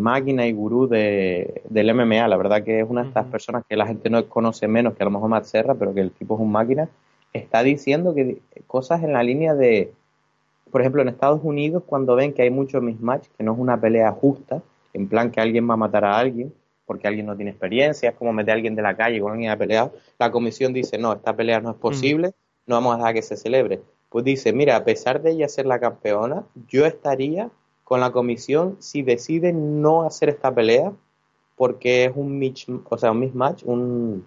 máquina y gurú de, del MMA. La verdad que es una de estas personas que la gente no conoce menos que a lo mejor Matt Serra, pero que el tipo es un máquina. Está diciendo que cosas en la línea de, por ejemplo, en Estados Unidos, cuando ven que hay mucho mismatch, que no es una pelea justa, en plan que alguien va a matar a alguien, porque alguien no tiene experiencia, es como meter a alguien de la calle con alguien a pelear, la comisión dice, no, esta pelea no es posible, no vamos a dejar que se celebre. Pues dice, mira, a pesar de ella ser la campeona, yo estaría con la comisión si deciden no hacer esta pelea porque es un mitch, o sea, un mismatch, un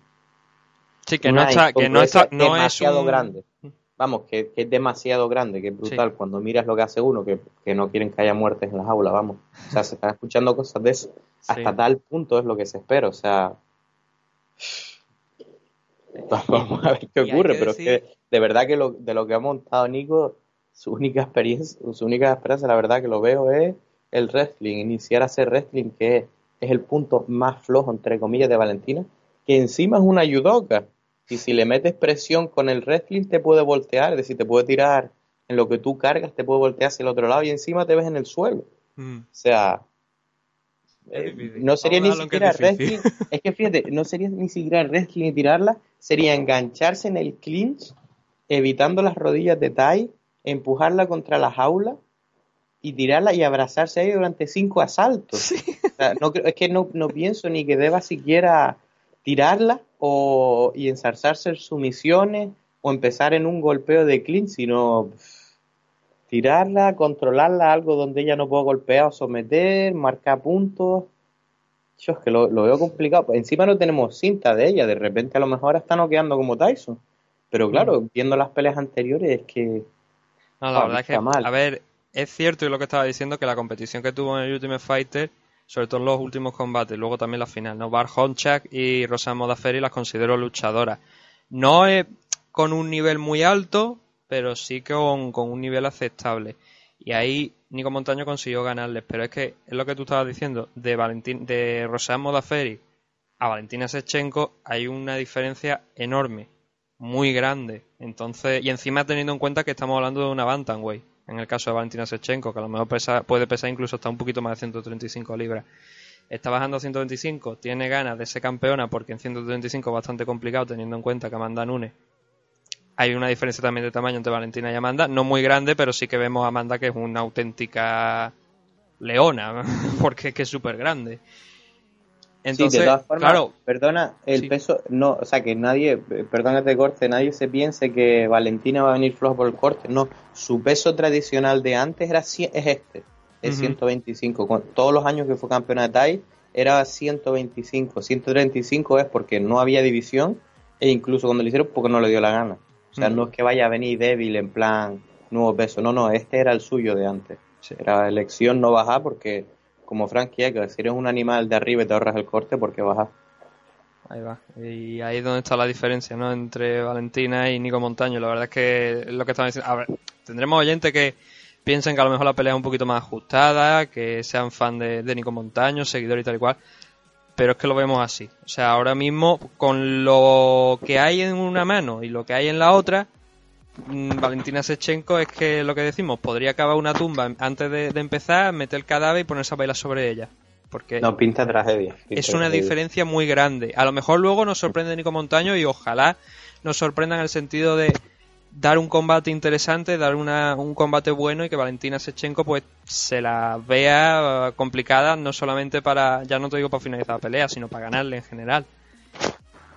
sí que no está, que no está, no demasiado grande. Vamos, que, es demasiado grande, que es brutal cuando miras lo que hace uno, que, no quieren que haya muertes en las aulas, vamos. O sea, se están escuchando cosas de eso. Hasta tal punto es lo que se espera, o sea. Vamos a ver qué ocurre, pero es que de verdad que lo, de lo que ha montado Nico su única experiencia, su única esperanza, la verdad que lo veo, es el wrestling, iniciar a hacer wrestling, que es, el punto más flojo, entre comillas, de Valentina, que encima es una judoka. Y si le metes presión con el wrestling, te puede voltear, es decir, te puede tirar en lo que tú cargas, te puede voltear hacia el otro lado y encima te ves en el suelo. Mm. O sea, eh, no sería ni siquiera wrestling, es que fíjate, no sería ni siquiera wrestling y tirarla, sería engancharse en el clinch, evitando las rodillas de Tai empujarla contra la jaula y tirarla y abrazarse ahí durante cinco asaltos. no, es que no, pienso ni que deba siquiera tirarla o, y ensarzarse en sumisiones o empezar en un golpeo de clean, sino tirarla, controlarla, algo donde ella no pueda golpear o someter, marcar puntos. Yo es que lo, veo complicado. Encima no tenemos cinta de ella, de repente a lo mejor está noqueando como Tyson. Pero claro, mm. viendo las peleas anteriores es que no, la verdad es que, a ver, es cierto y lo que estaba diciendo que la competición que tuvo en el Ultimate Fighter, sobre todo en los últimos combates, luego también la final, ¿no? Bar Honchak y Rosan Modafferi las considero luchadoras. No es con un nivel muy alto, pero sí con, con un nivel aceptable. Y ahí Nico Montaño consiguió ganarles, pero es que es lo que tú estabas diciendo, de Valentín, de Rosan Modafferi a Valentina Sechenko hay una diferencia enorme muy grande. Entonces, y encima teniendo en cuenta que estamos hablando de una Bantamweight, en el caso de Valentina Sechenko, que a lo mejor puede pesar incluso hasta un poquito más de 135 libras. Está bajando a 125, tiene ganas de ser campeona porque en 135 es bastante complicado teniendo en cuenta que Amanda Nunes hay una diferencia también de tamaño entre Valentina y Amanda, no muy grande, pero sí que vemos a Amanda que es una auténtica leona, porque es que es súper grande. Entonces, sí, de todas formas, claro, perdona, el Sí. peso, no, o sea, que nadie, perdona que te corte, nadie se piense que Valentina va a venir flojo por el corte, no, su peso tradicional de antes era es este, es Ujú. 125, con todos los años que fue campeona de TAI era 125, 135 es porque no había división e incluso cuando lo hicieron porque no le dio la gana, o sea, no es que vaya a venir débil en plan nuevo peso, no, no, este era el suyo de antes, Sí. era elección no bajar porque como Frankie que si eres un animal de arriba y te ahorras el corte, porque bajas. Ahí va. Y ahí es donde está la diferencia, ¿no? Entre Valentina y Nico Montaño. La verdad es que lo que estaban diciendo. A ver, tendremos oyentes que piensen que a lo mejor la pelea es un poquito más ajustada, que sean fan de, de Nico Montaño, seguidor y tal y cual. Pero es que lo vemos así. O sea, ahora mismo, con lo que hay en una mano y lo que hay en la otra, Valentina Sechenko es que lo que decimos, podría acabar una tumba antes de, de empezar, meter el cadáver y ponerse a bailar sobre ella. Porque No, pinta tragedia. pinta es una tragedia. diferencia muy grande. A lo mejor luego nos sorprende Nico Montaño y ojalá nos sorprenda en el sentido de dar un combate interesante, dar una, un combate bueno y que Valentina Sechenko pues se la vea eh, complicada, no solamente para, ya no te digo para finalizar la pelea, sino para ganarle en general.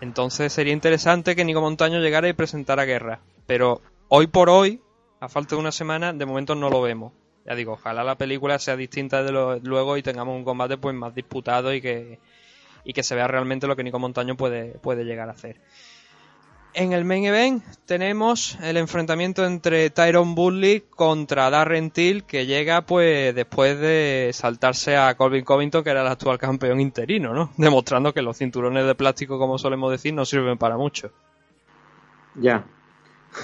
Entonces sería interesante que Nico Montaño llegara y presentara guerra. Pero hoy por hoy, a falta de una semana, de momento no lo vemos. Ya digo, ojalá la película sea distinta de lo, luego y tengamos un combate pues más disputado y que, y que se vea realmente lo que Nico Montaño puede, puede llegar a hacer. En el main event tenemos el enfrentamiento entre Tyron Woodley contra Darren Till, que llega pues después de saltarse a Colvin Covington, que era el actual campeón interino, ¿no? Demostrando que los cinturones de plástico, como solemos decir, no sirven para mucho. Ya.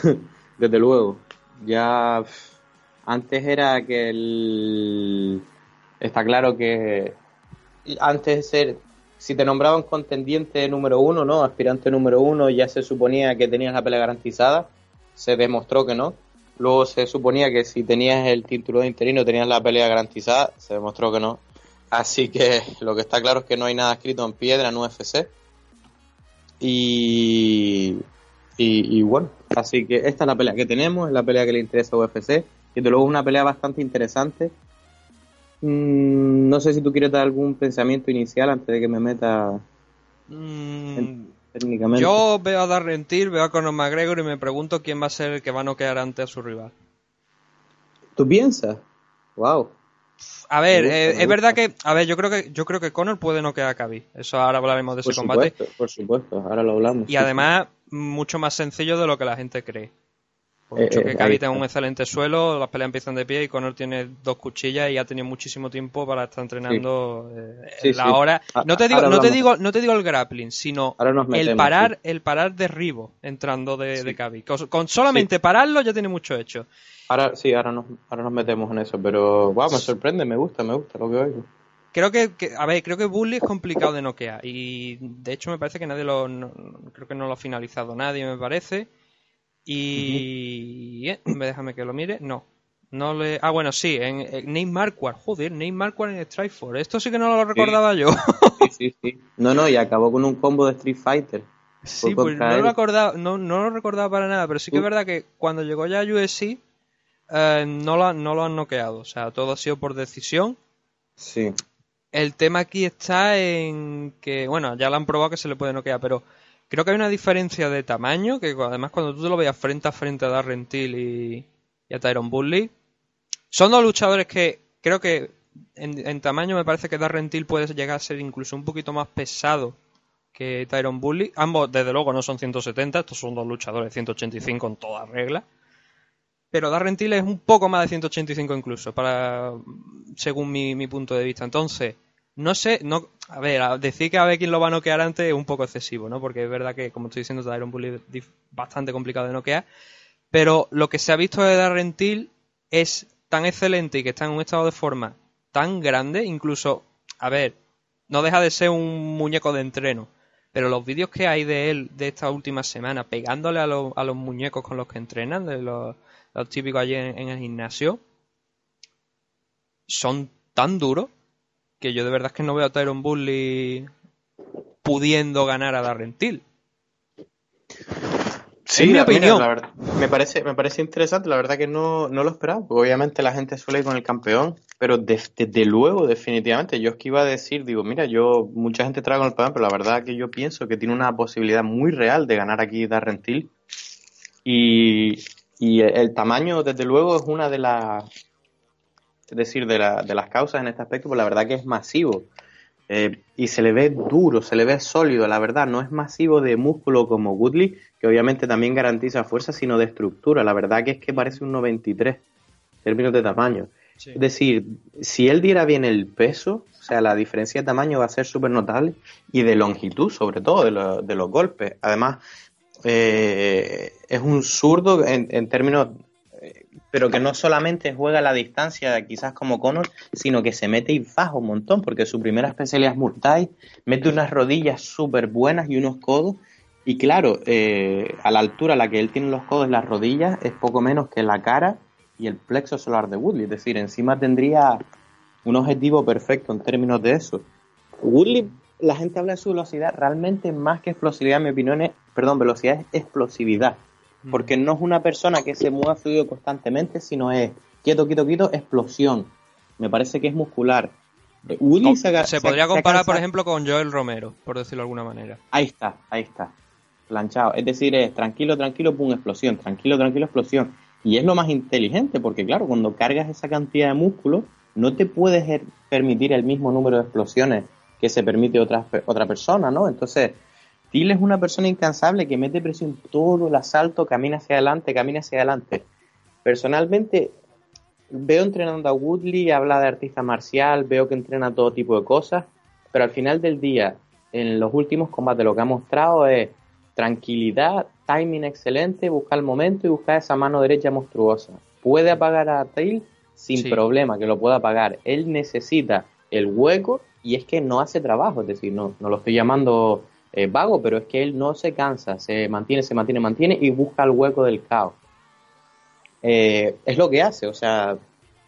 Desde luego. Ya. Antes era que el. Está claro que. Antes de ser. Si te nombraban contendiente número uno, ¿no? Aspirante número uno, ya se suponía que tenías la pelea garantizada. Se demostró que no. Luego se suponía que si tenías el título de interino tenías la pelea garantizada. Se demostró que no. Así que lo que está claro es que no hay nada escrito en piedra en UFC. Y, y, y bueno, así que esta es la pelea que tenemos, es la pelea que le interesa a UFC. Y de luego es una pelea bastante interesante. Mm, no sé si tú quieres dar algún pensamiento inicial antes de que me meta Mm, técnicamente. yo veo a Darren Till, veo a Conor McGregor y me pregunto quién va a ser el que va a noquear ante a su rival. ¿Tú piensas? Wow. A ver, gusta, eh, es verdad que, a ver, yo creo que yo creo que Conor puede noquear a Khabib. Eso ahora hablaremos de ese combate. por supuesto, ahora lo hablamos. Y además, mucho más sencillo de lo que la gente cree. Por Eh, mucho eh, que Khabib tenga un excelente suelo, las peleas empiezan de pie y Conor tiene dos cuchillas y ha tenido muchísimo tiempo para estar entrenando eh, Sí, la sí. hora. No te digo, ahora no te digo, no te digo el grappling, sino el parar, el parar derribo entrando de, de Khabib. Con, con solamente pararlo ya tiene mucho hecho. Ahora sí, ahora nos, ahora nos metemos en eso, pero wow, me sorprende, me gusta, me gusta lo que oigo. Creo que, que- a ver, creo que Bully es complicado de noquear y de hecho me parece que nadie lo, no- creo que no lo ha finalizado nadie, me parece. Y eh, déjame que lo mire, no, no le, ah bueno sí, en, en Nate Marquardt, joder, Nate Marquardt en Strikeforce, esto sí que no lo recordaba yo. Sí, sí, sí. No, no, y acabó con un combo de Street Fighter. Sí, pues no él. lo acordaba, no, no lo recordaba para nada, pero sí que es Uh. verdad que cuando llegó ya a USC eh, no, lo, no lo han noqueado, o sea, todo ha sido por decisión. Sí. El tema aquí está en que, bueno, ya lo han probado que se le puede noquear, pero creo que hay una diferencia de tamaño, que además cuando tú te lo veas frente a frente a Darren Till y, y a Tyron Bully, son dos luchadores que creo que en, en tamaño me parece que Darren Till puede llegar a ser incluso un poquito más pesado que Tyron Bully. Ambos, desde luego, no son 170, estos son dos luchadores de 185 en toda regla. Pero Darren Till es un poco más de 185 incluso, para según mi punto de vista. Entonces, no sé, no, a ver, decir que a ver quién lo va a noquear antes es un poco excesivo, ¿no? Porque es verdad que, como estoy diciendo, Tyron Bully es bastante complicado de noquear. Pero lo que se ha visto de Darren Till es tan excelente y que está en un estado de forma tan grande, incluso, a ver, no deja de ser un muñeco de entreno. Pero los vídeos que hay de él de esta última semana, pegándole a, los- a los muñecos con los que entrenan, de los, los típicos allí en, en el gimnasio, son tan duros que yo de verdad es que no veo a Tyron Bully pudiendo ganar a Darren Till. Sí, mi la- opinión. la verdad, me parece, me parece interesante, la verdad que no, no lo esperaba, obviamente la gente suele ir con el campeón, Pero desde luego, definitivamente, yo es que iba a decir, digo, mira, yo, mucha gente trae con el plan, pero la verdad que yo pienso que tiene una posibilidad muy real de ganar aquí Darren Till. Y, y el tamaño, desde luego, es una de las, es decir, de, la, de las causas en este aspecto, pues la verdad que es masivo. Eh, y se le ve duro, se le ve sólido, la verdad, no es masivo de músculo como Woodley, que obviamente también garantiza fuerza, sino de estructura. La verdad que es que parece un 93 en términos de tamaño. Es decir, si él diera bien el peso, o sea, la diferencia de tamaño va a ser súper notable y de longitud, sobre todo, de, de los golpes. Además, eh, es un zurdo en, en términos pero que no solamente juega a la distancia, quizás como Conor, sino que se mete y baja un montón, porque su primera especialidad es Murtai, mete unas rodillas súper buenas y unos codos, y claro, eh, a la altura a la que él tiene los codos las rodillas es poco menos que la cara y el plexo solar de Woodley, es decir, encima tendría un objetivo perfecto en términos de eso. Woodley, la gente habla de su velocidad, realmente más que explosividad, en mi opinión es, perdón, velocidad es explosividad porque no es una persona que se mueva fluido constantemente, sino es quieto, quieto, quieto, explosión. Me parece que es muscular. se, podría comparar, por ejemplo, con Joel Romero, por decirlo de alguna manera. Ahí está, ahí está. Planchado. Es decir, es tranquilo, tranquilo, pum, explosión. Tranquilo, tranquilo, explosión. Y es lo más inteligente, porque claro, cuando cargas esa cantidad de músculo, no te puedes permitir el mismo número de explosiones que se permite otra, otra persona, ¿no? Entonces, Till es una persona incansable que mete presión todo el asalto, camina hacia adelante, camina hasia adelante. Personalmente, veo entrenando a Woodley, habla de artista marcial, veo que entrena todo tipo de cosas, pero al final del día, en los últimos combates, lo que ha mostrado es tranquilidad, timing excelente, buscar el momento y buscar esa mano derecha monstruosa. Puede apagar a Till sin problema, que lo pueda apagar. Él necesita el hueco y es que no hace trabajo, es decir, no, no lo estoy llamando eh, vago, pero es que él no se cansa, se mantiene, se mantiene, mantiene y busca el hueco del caos. Eh, es lo que hace, o sea,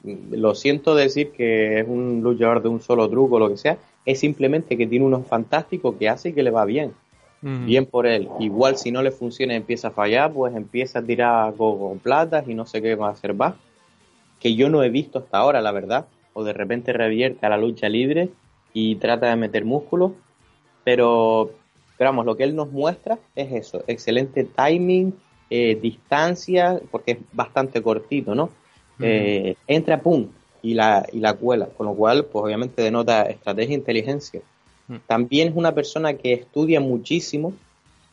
lo siento decir que es un luchador de un solo truco o lo que sea, es simplemente que tiene unos fantásticos que hace y que le va bien. Bien por él. Igual si no le funciona y empieza a fallar, pues empieza a tirar con, platas y no sé qué va a hacer más. Que yo no he visto hasta ahora, la verdad. O de repente revierte a la lucha libre y trata de meter músculos. Pero pero vamos, lo que él nos muestra es eso, excelente timing, eh, distancia, porque es bastante cortito, ¿no? Eh, entra, pum, y la, y la cuela, con lo cual, pues obviamente denota estrategia e inteligencia. También es una persona que estudia muchísimo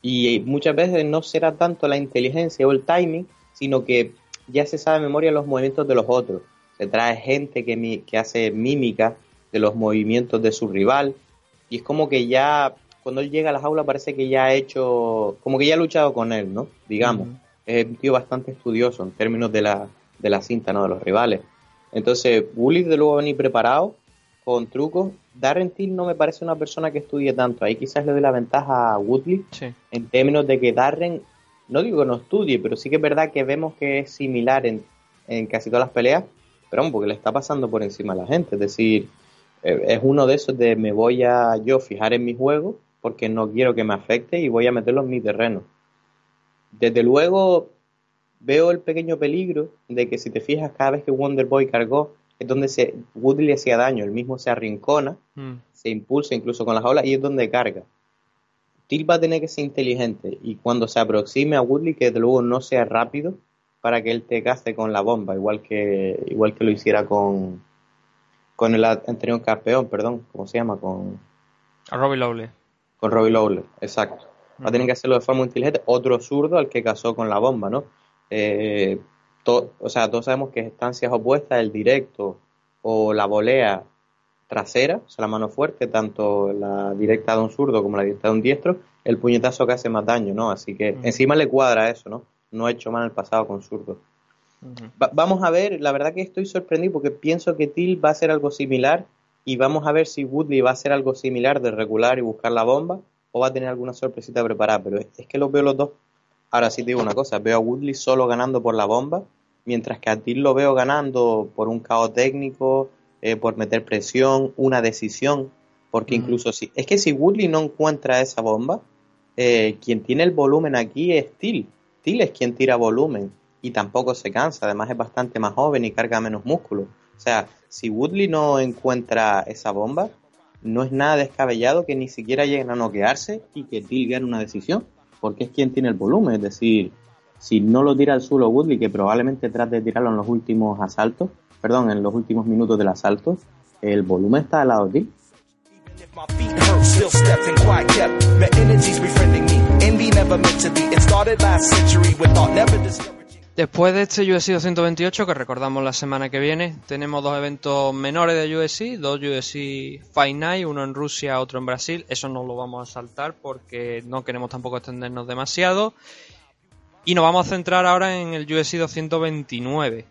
y muchas veces no será tanto la inteligencia o el timing, sino que ya se sabe de memoria los movimientos de los otros. Se trae gente que, que hace mímica de los movimientos de su rival y es como que ya cuando él llega a la jaula parece que ya ha hecho, como que ya ha luchado con él, ¿no? Digamos. Es un tío bastante estudioso en términos de la, de la cinta, ¿no? De los rivales. Entonces, Bully de luego venir preparado con trucos. Darren Till no me parece una persona que estudie tanto. Ahí quizás le doy la ventaja a Woodley en términos de que Darren, no digo que no estudie, pero sí que es verdad que vemos que es similar en, en casi todas las peleas, pero vamos, porque le está pasando por encima a la gente. Es decir, eh, es uno de esos de me voy a yo fijar en mi juego porque no quiero que me afecte y voy a meterlo en mi terreno. Desde luego veo el pequeño peligro de que si te fijas cada vez que Wonder Boy cargó es donde se, Woodley hacía daño, el mismo se arrincona, mm. se impulsa incluso con las olas y es donde carga. Till va a tener que ser inteligente y cuando se aproxime a Woodley que desde luego no sea rápido para que él te caste con la bomba, igual que, igual que lo hiciera con, con el anterior campeón, perdón, ¿cómo se llama? Con... A Robbie Lowley. Con Robbie Lowley, exacto. Va a tener que hacerlo de forma inteligente. Otro zurdo al que casó con la bomba, ¿no? Eh, o sea, todos sabemos que estancias opuestas, el directo o la volea trasera, o sea, la mano fuerte, tanto la directa de un zurdo como la directa de un diestro, el puñetazo que hace más daño, ¿no? Así que encima le cuadra eso, ¿no? No ha hecho mal en el pasado con zurdo. vamos a ver, la verdad que estoy sorprendido porque pienso que Till va a hacer algo similar y vamos a ver si Woodley va a hacer algo similar de regular y buscar la bomba o va a tener alguna sorpresita preparada, pero es que los veo los dos. Ahora sí te digo una cosa, veo a Woodley solo ganando por la bomba, mientras que a Till lo veo ganando por un caos técnico, eh, por meter presión, una decisión, porque incluso si es que si Woodley no encuentra esa bomba, eh, quien tiene el volumen aquí es Till. Till es quien tira volumen y tampoco se cansa, además es bastante más joven y carga menos músculo. O sea, si Woodley no encuentra esa bomba, no es nada descabellado que ni siquiera lleguen a noquearse y que Till gane una decisión, porque es quien tiene el volumen. Es decir, si no lo tira al suelo Woodley, que probablemente trate de tirarlo en los últimos asaltos, perdón, en los últimos minutos del asalto, el volumen está al lado de Till. Después de este USC 228, que recordamos la semana que viene, tenemos dos eventos menores de USC, dos USC Fight Night, uno en Rusia, otro en Brasil. Eso no lo vamos a saltar porque no queremos tampoco extendernos demasiado. Y nos vamos a centrar ahora en el USC 229.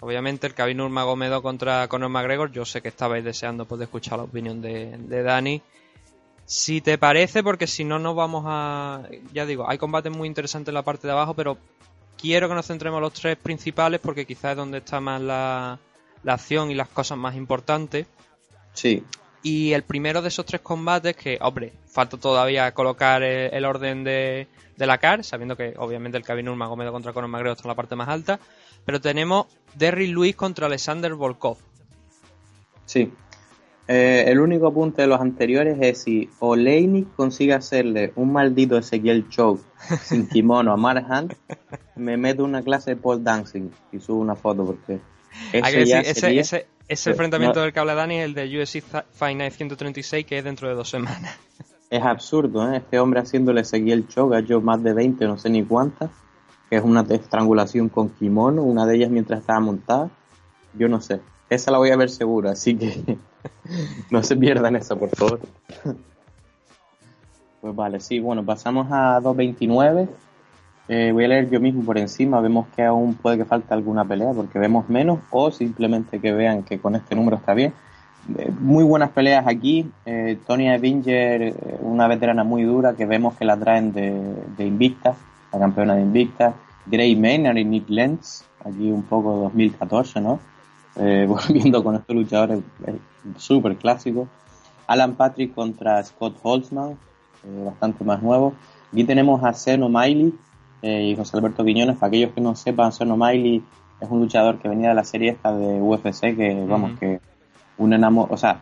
Obviamente el Khabib Nurmagomedov contra Conor McGregor. Yo sé que estabais deseando poder escuchar la opinión de, de Dani. Si te parece, porque si no nos vamos a... Ya digo, hay combates muy interesantes en la parte de abajo, pero quiero que nos centremos en los tres principales porque quizás es donde está más la, acción y las cosas más importantes. Sí. Y el primero de esos tres combates, que, hombre, falta todavía colocar el, orden de, la CAR, sabiendo que obviamente el Kevin Nurmagomedov contra Conor McGregor está en la parte más alta, pero tenemos Derrick Lewis contra Alexander Volkov. Sí. Eh, el único apunte de los anteriores es si Oleinik consigue hacerle un maldito Ezequiel Choke sin kimono a Mark Hunt, me meto una clase de pole dancing y subo una foto porque ese, ese, enfrentamiento del que habla Dani es el de UFC Fight Night 136 que es dentro de dos semanas. Es absurdo, ¿eh? Este hombre haciéndole Ezequiel Choke, ha hecho más de 20, no sé ni cuántas, que es una estrangulación con kimono, una de ellas mientras estaba montada. Yo no sé. Esa la voy a ver seguro, así que no se pierdan eso, por favor. Pues vale, sí, bueno, pasamos a 2.29. Eh, voy a leer yo mismo por encima. Vemos que aún puede que falte alguna pelea porque vemos menos o simplemente que vean que con este número está bien. Eh, muy buenas peleas aquí. Eh, Tony Avinger, eh, una veterana muy dura que vemos que la traen de, de Invicta, la campeona de Invicta. Gray Maynard y Nick Lenz, aquí un poco 2014, ¿no? volviendo con estos luchadores súper clásicos. Alan Patrick contra Scott Holtzman, eh, bastante más nuevo. Aquí tenemos a Seno Miley eh, y José Alberto Quiñones. Para aquellos que no sepan, Seno Miley es un luchador que venía de la serie esta de UFC, que vamos, que un enamor, o sea...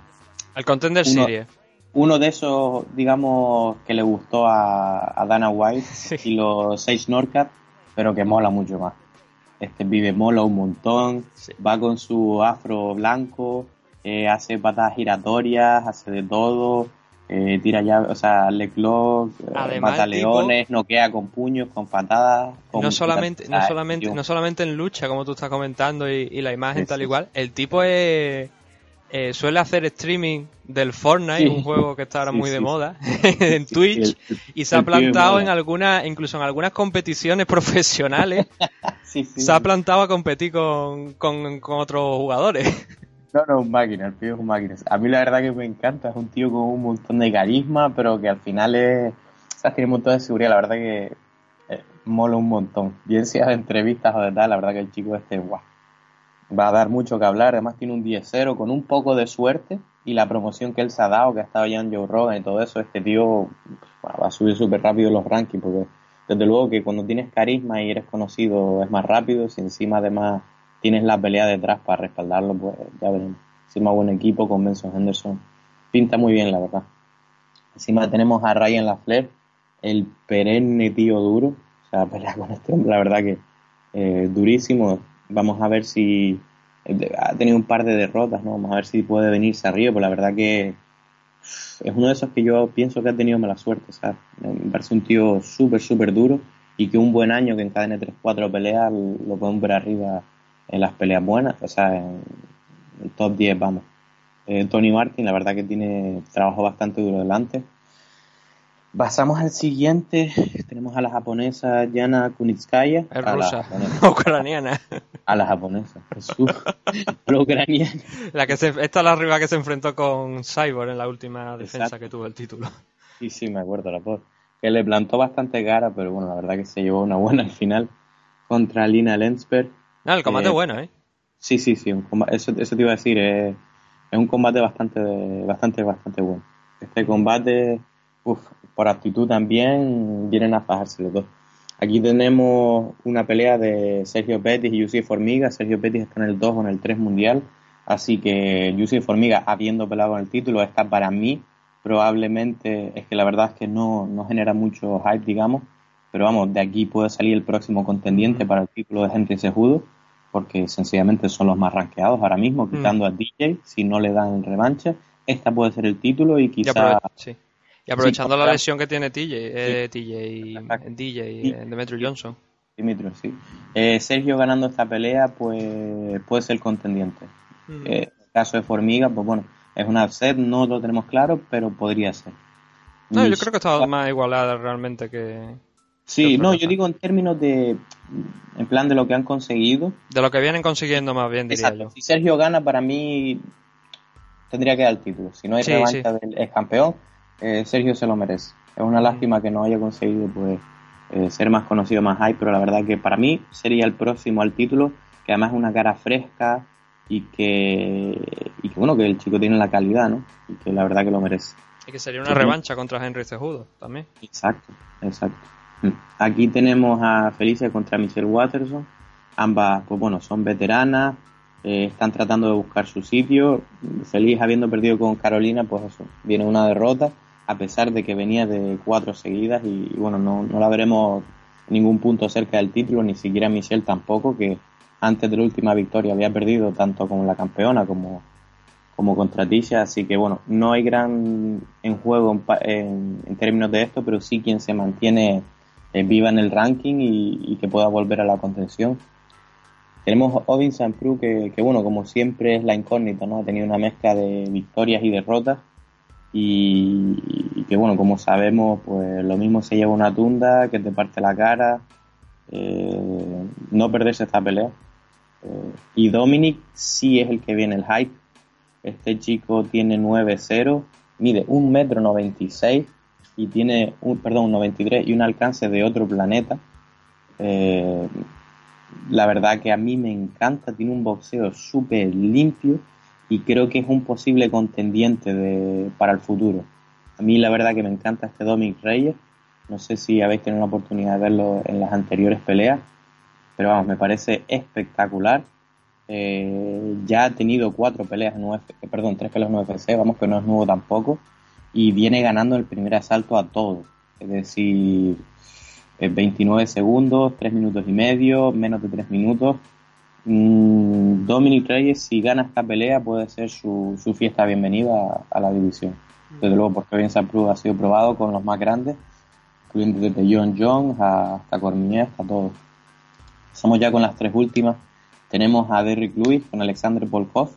El Contender uno, Series. Uno de esos, digamos, que le gustó a, Dana White y los seis Norcat, pero que mola mucho más. Este vive mola un montón, va con su afro blanco, eh, hace patadas giratorias, hace de todo, eh, tira ya, o sea, Leclerc, eh, mata leones, noquea con puños, con patadas. no solamente, no solamente, no solamente en lucha, como tú estás comentando, y, la imagen tal igual, el tipo es, eh, suele hacer streaming del Fortnite, un juego que está ahora muy de moda, en Twitch, y se ha plantado en algunas, incluso en algunas competiciones profesionales, se ha plantado a competir con, con, con otros jugadores. No, no, un máquina, el tío es un máquina. A mí la verdad que me encanta, es un tío con un montón de carisma, pero que al final es, o sea, tiene un montón de seguridad, la verdad que eh, mola un montón. Bien sea de entrevistas o de tal, la verdad que el chico este, guau, va a dar mucho que hablar, además tiene un 10-0 con un poco de suerte y la promoción que él se ha dado, que ha estado ya en Joe Rogan y todo eso, este tío va a subir súper rápido los rankings, porque desde luego que cuando tienes carisma y eres conocido es más rápido, si encima además tienes la pelea detrás para respaldarlo, pues ya veremos. Encima buen equipo con Benson Henderson. Pinta muy bien, la verdad. Encima tenemos a Ryan Lafleur, el perenne tío duro. O sea, pelea con este hombre, la verdad que eh, durísimo. Vamos a ver si eh, ha tenido un par de derrotas, ¿no? Vamos a ver si puede venirse arriba, pues la verdad que es uno de esos que yo pienso que ha tenido mala suerte, ¿sabes? Me parece un tío súper, súper duro y que un buen año que encadene 3-4 peleas lo podemos ver arriba en las peleas buenas, o sea, en el top 10, vamos. Eh, Tony Martin, la verdad que tiene trabajo bastante duro delante. Pasamos al siguiente, tenemos a la japonesa Yana Kunitskaya. Es rusa, ucraniana. A la japonesa, Jesús. la ucraniana. La que se, esta es la arriba que se enfrentó con Cyborg en la última defensa que tuvo el título. Sí, sí, me acuerdo la voz. Que le plantó bastante cara, pero bueno, la verdad que se llevó una buena al final contra Lina Lensberg. Ah, el combate es eh, bueno, ¿eh? Sí, sí, sí. eso, eso, te iba a decir. es un combate bastante, bastante, bastante bueno. Este combate, uf, por actitud también, vienen a fajarse los dos. Aquí tenemos una pelea de Sergio Pettis y Yussi Formiga. Sergio Pettis está en el 2 o en el 3 mundial. Así que Juicy Formiga, habiendo pelado con el título, está para mí probablemente, es que la verdad es que no, no genera mucho hype, digamos, pero vamos, de aquí puede salir el próximo contendiente para el título de Henry Sejudo, porque sencillamente son los más rankeados ahora mismo, mm. quitando a DJ, si no le dan revancha, esta puede ser el título y quizá... Y, aprovechando la lesión que tiene TJ, eh, TJ DJ, eh, Demetrio Johnson. Dimitro, sí. Eh, Sergio ganando esta pelea, pues puede ser contendiente. Mm. en el caso de Formiga, pues bueno, es una upset, no lo tenemos claro, pero podría ser. No, yo creo que está más igualada realmente que, Sí, no, yo digo en términos de, en plan de lo que han conseguido. De lo que vienen consiguiendo más bien, diría yo. Si Sergio gana, para mí tendría que dar el título. Si no hay revancha del ex campeón, eh, Sergio se lo merece. Es una lástima que no haya conseguido pues eh, ser más conocido, más high, pero la verdad que para mí sería el próximo al título, que además es una cara fresca y que, y que bueno, que el chico tiene la calidad, ¿no? Y que la verdad que lo merece. Y que sería una revancha contra Henry Cejudo también. Exacto, exacto. Aquí tenemos a Felicia contra Michelle Watterson. Ambas, pues bueno, son veteranas, eh, están tratando de buscar su sitio. Feliz habiendo perdido con Carolina, pues eso, viene una derrota, a pesar de que venía de cuatro seguidas y, bueno, no, no, la veremos en ningún punto cerca del título, ni siquiera Michelle tampoco, que antes de la última victoria había perdido tanto como la campeona como, como contra Tisha, así que bueno, no hay gran en juego en, en términos de esto, pero sí quien se mantiene eh, viva en el ranking y, que pueda volver a la contención. Tenemos Odin Sanpru que, que, bueno, como siempre es la incógnita, ¿no? Ha tenido una mezcla de victorias y derrotas y, que bueno, como sabemos, pues lo mismo se lleva una tunda que te parte la cara, eh, no perderse esta pelea. Eh, y Dominic sí es el que viene el hype. Este chico tiene 9-0, mide 1,96 m y tiene un, perdón, un 93 y un alcance de otro planeta. Eh, la verdad que a mí me encanta, tiene un boxeo súper limpio y creo que es un posible contendiente de, para el futuro. A mí la verdad que me encanta este Dominic Reyes, no sé si habéis tenido la oportunidad de verlo en las anteriores peleas, pero vamos, me parece espectacular. Eh, ya ha tenido cuatro peleas en UFC, perdón, tres peleas en UFC, vamos que no es nuevo tampoco y viene ganando el primer asalto a todos. Es decir, 29 segundos, 3 minutos y medio, menos de 3 minutos. Mm, Dominic Reyes, si gana esta pelea, puede ser su, su fiesta bienvenida a, la división. Desde luego, porque bien ha sido probado con los más grandes, incluyendo desde John Jones hasta Cormier, hasta todos. Estamos ya con las tres últimas. Tenemos a Derrick Lewis con Alexander Volkov,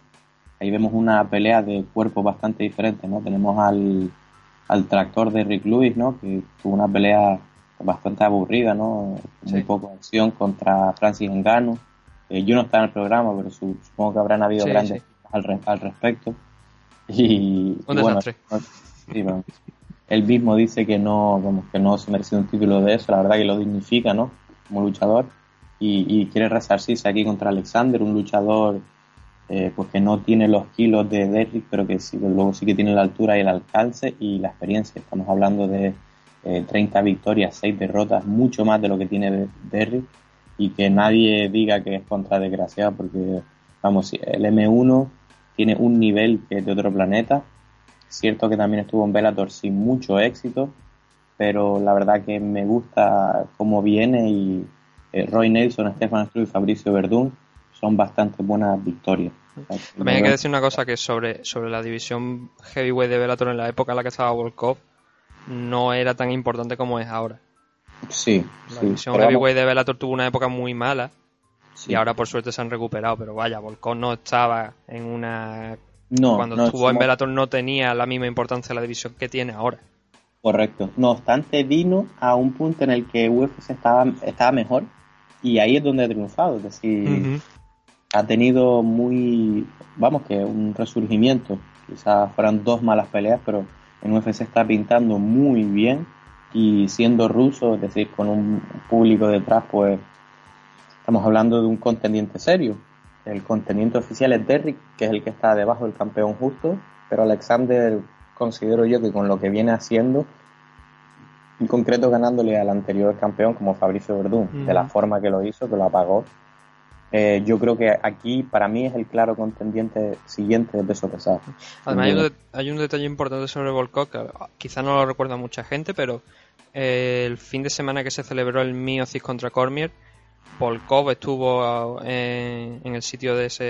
ahí vemos una pelea de cuerpos bastante diferente, ¿no? Tenemos al, al tractor de Rick Lewis, ¿no? Que tuvo una pelea bastante aburrida, ¿no? Muy poco acción contra Francis Ngannou. Eh, yo no estaba en el programa, pero supongo que habrán habido grandes al, al, respecto. Y, bueno, él mismo dice que no, vamos, que no se merece un título de eso, la verdad que lo dignifica, ¿no? Como luchador. Y, y quiere resarcirse aquí contra Alexander, un luchador eh, pues que no tiene los kilos de Derrick, pero que sí, luego sí que tiene la altura y el alcance y la experiencia. Estamos hablando de 30 eh, victorias, 6 derrotas, mucho más de lo que tiene Derrick y que nadie diga que es contra desgraciado porque, vamos, el M1 tiene un nivel que es de otro planeta. Cierto que también estuvo en Bellator sin mucho éxito, pero la verdad que me gusta cómo viene y eh, Roy Nelson, Stefan Struve y Fabricio Verdún son bastante buenas victorias. También hay que decir una cosa que sobre, sobre la división heavyweight de Bellator en la época en la que estaba Volkov no era tan importante como es ahora. Sí. La división heavyweight de Bellator tuvo una época muy mala y ahora por suerte se han recuperado, pero vaya, Volkov no estaba en una... No, Cuando estuvo en Bellator no tenía la misma importancia la división que tiene ahora. Correcto. No obstante, vino a un punto en el que UFC estaba, estaba mejor y ahí es donde ha triunfado. Es decir, ha tenido muy, vamos, que un resurgimiento. Quizás fueran dos malas peleas, pero en UFC está pintando muy bien y siendo ruso, es decir, con un público detrás, pues estamos hablando de un contendiente serio. El contendiente oficial es Derrick, que es el que está debajo del campeón justo, pero Alexander considero yo que con lo que viene haciendo, en concreto ganándole al anterior campeón como Fabricio Verdún, de la forma que lo hizo, que lo apagó, eh, yo creo que aquí para mí es el claro contendiente siguiente de peso pesado. Además hay un, detalle importante sobre Volkov que quizá no lo recuerda mucha gente, pero eh, el fin de semana que se celebró el Miocis contra Cormier, Volkov estuvo eh, en, el sitio de ese,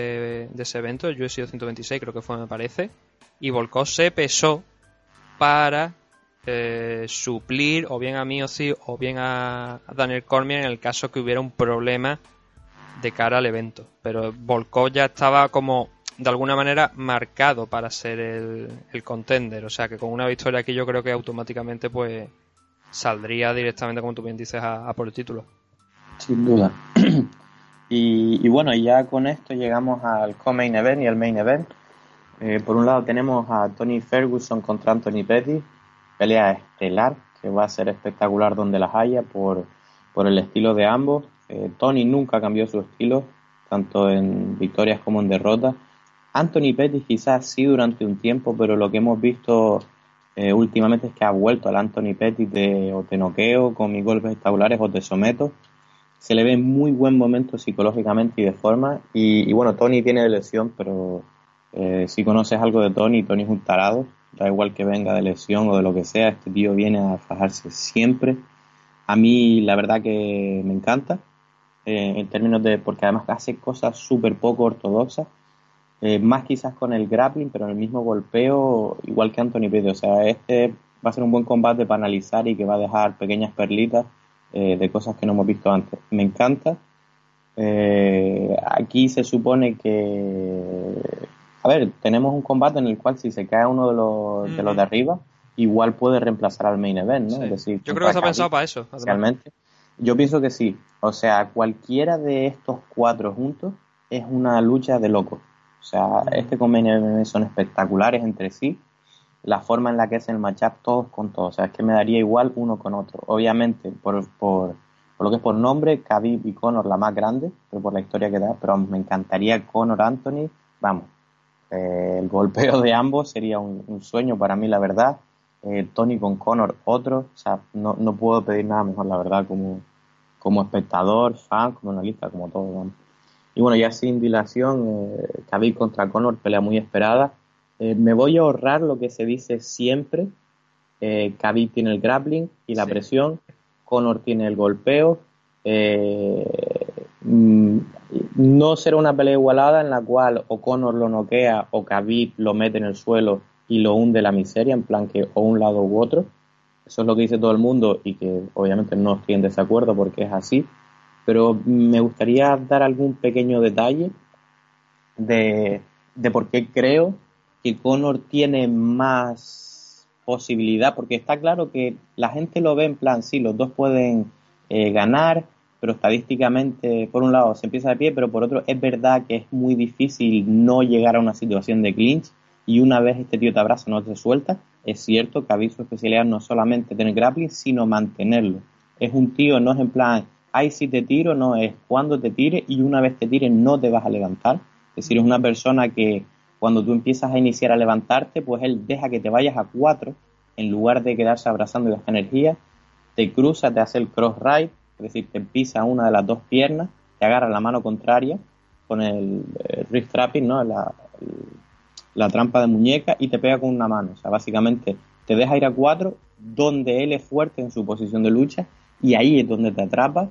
de ese evento, el UFC 126 creo que fue me parece, y Volkov se pesó para suplir o bien a Miocis o bien a Daniel Cormier en el caso que hubiera un problema de cara al evento. Pero Volkov ya estaba como de alguna manera marcado para ser el, el, contender. O sea que con una victoria aquí yo creo que automáticamente pues saldría directamente, como tú bien dices, a, por el título. Sin duda. y, bueno, ya con esto llegamos al co-main event y al main event. Por un lado tenemos a Tony Ferguson contra Anthony Petty, pelea estelar, que va a ser espectacular donde las haya por, por el estilo de ambos. Eh, Tony nunca cambió su estilo, tanto en victorias como en derrotas. Anthony Pettis quizás sí durante un tiempo, pero lo que hemos visto eh, últimamente es que ha vuelto al Anthony Pettis de o te noqueo con mis golpes espectaculares o te someto. Se le ve muy buen momento psicológicamente y de forma. Y, bueno, Tony tiene lesión, pero eh, si conoces algo de Tony, Tony es un tarado. Da igual que venga de lesión o de lo que sea, este tío viene a fajarse siempre. A mí la verdad que me encanta. Eh, en términos de, porque además hace cosas súper poco ortodoxas, eh, más quizás con el grappling, pero en el mismo golpeo, igual que Anthony Pettis. O sea, este va a ser un buen combate para analizar y que va a dejar pequeñas perlitas eh, de cosas que no hemos visto antes. Me encanta. aquí se supone que, a ver, tenemos un combate en el cual si se cae uno de los, de, los de arriba, igual puede reemplazar al main event, ¿no? Es decir, yo creo que se ha pensado para eso. Realmente. Yo pienso que sí. O sea, cualquiera de estos cuatro juntos es una lucha de locos. O sea, este convenio son espectaculares entre sí. La forma en la que es el matchup todos con todos. O sea, es que me daría igual uno con otro. Obviamente, por, por, por lo que es por nombre, Khabib y Conor la más grande, pero por la historia que da. Pero me encantaría Conor Anthony. Vamos, eh, el golpeo de ambos sería un, sueño para mí, la verdad. Eh, Tony con Conor otro. O sea, no, no puedo pedir nada mejor, la verdad, como, como espectador, fan, como analista, como todo. Y bueno, ya sin dilación, eh, Khabib contra Conor, pelea muy esperada. Eh, me voy a ahorrar lo que se dice siempre. Eh, Khabib tiene el grappling y la presión, Conor tiene el golpeo. Eh, mm, no será una pelea igualada en la cual o Conor lo noquea o Khabib lo mete en el suelo y lo hunde la miseria, en plan que o un lado u otro. Eso es lo que dice todo el mundo y que obviamente no estoy en desacuerdo porque es así. Pero me gustaría dar algún pequeño detalle de, por qué creo que Conor tiene más posibilidad, porque está claro que la gente lo ve en plan, sí, los dos pueden eh, ganar, pero estadísticamente, por un lado, se empieza de pie, pero por otro, es verdad que es muy difícil no llegar a una situación de clinch y una vez este tío te abraza no te suelta, es cierto que su especialidad no solamente tener grappling, sino mantenerlo. Es un tío, no es en plan, ay, si te tiro, no, es cuando te tire y una vez te tire no te vas a levantar. Es decir, es una persona que cuando tú empiezas a iniciar a levantarte, pues él deja que te vayas a cuatro en lugar de quedarse abrazando y esta energía, te cruza, te hace el cross right, es decir, te pisa una de las dos piernas, te agarra la mano contraria con el, wrist trapping, ¿no? La, la trampa de muñeca y te pega con una mano. O sea, básicamente te deja ir a cuatro donde él es fuerte en su posición de lucha y ahí es donde te atrapa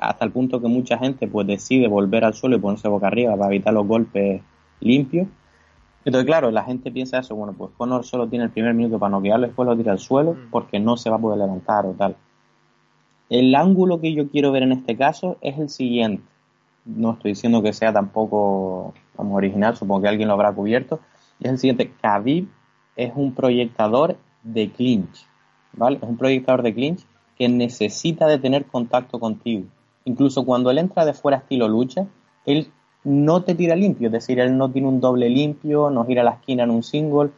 hasta el punto que mucha gente pues decide volver al suelo y ponerse boca arriba para evitar los golpes limpios. Entonces, claro, la gente piensa eso, bueno, pues Conor solo tiene el primer minuto para noquearlo, después lo tira al suelo mm. porque no se va a poder levantar o tal. El ángulo que yo quiero ver en este caso es el siguiente. No estoy diciendo que sea tampoco como original, supongo que alguien lo habrá cubierto, es el siguiente. Khabib es un proyectador de clinch, ¿vale? Es un proyectador de clinch que necesita de tener contacto contigo. Incluso cuando él entra de fuera estilo lucha, él no te tira limpio, es decir, él no tiene un doble limpio, no gira la esquina en un single,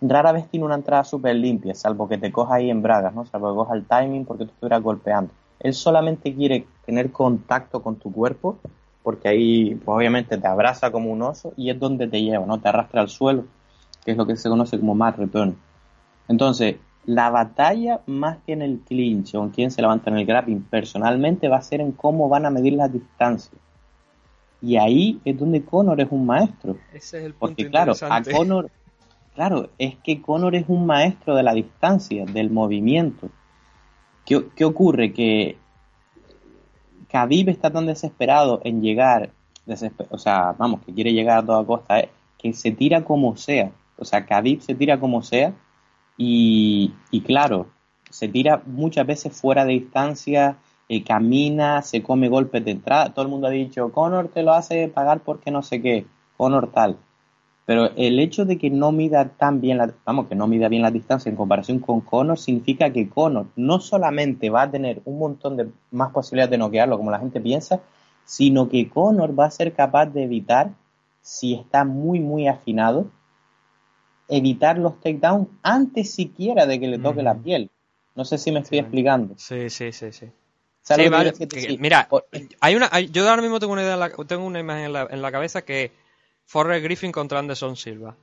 rara vez tiene una entrada súper limpia, salvo que te coja ahí en bragas, ¿no? Salvo que coja el timing porque tú estuvieras golpeando. Él solamente quiere tener contacto con tu cuerpo porque ahí pues, obviamente te abraza como un oso y es donde te lleva, ¿no? Te arrastra al suelo, que es lo que se conoce como mat return. Entonces, la batalla más que en el clinch o en quién se levanta en el grappling personalmente va a ser en cómo van a medir las distancias. Y ahí es donde Conor es un maestro. Ese es el punto Porque claro, a. Conor, claro, es que Conor es un maestro de la distancia, del movimiento. ¿Qué, qué ocurre? Que Khabib está tan desesperado en llegar, o sea, vamos, que quiere llegar a toda costa, eh, que se tira como sea. O sea, Khabib se tira como sea y, y claro, se tira muchas veces fuera de distancia, eh, camina, se come golpes de entrada. Todo el mundo ha dicho, Conor te lo hace pagar porque no sé qué, Conor tal. Pero el hecho de que no mida tan bien la, vamos, que no mida bien la distancia en comparación con Conor significa que Conor no solamente va a tener un montón de más posibilidades de noquearlo como la gente piensa, sino que Conor va a ser capaz de evitar, si está muy muy afinado, evitar los takedowns antes siquiera de que le toque la piel. No sé si me estoy Sí. explicando. Sí, sí, sí, sí. Mira, Por- hay una, hay- yo ahora mismo tengo una idea, en la- tengo una imagen en la, en la cabeza que Forrest Griffin contra Anderson Silva.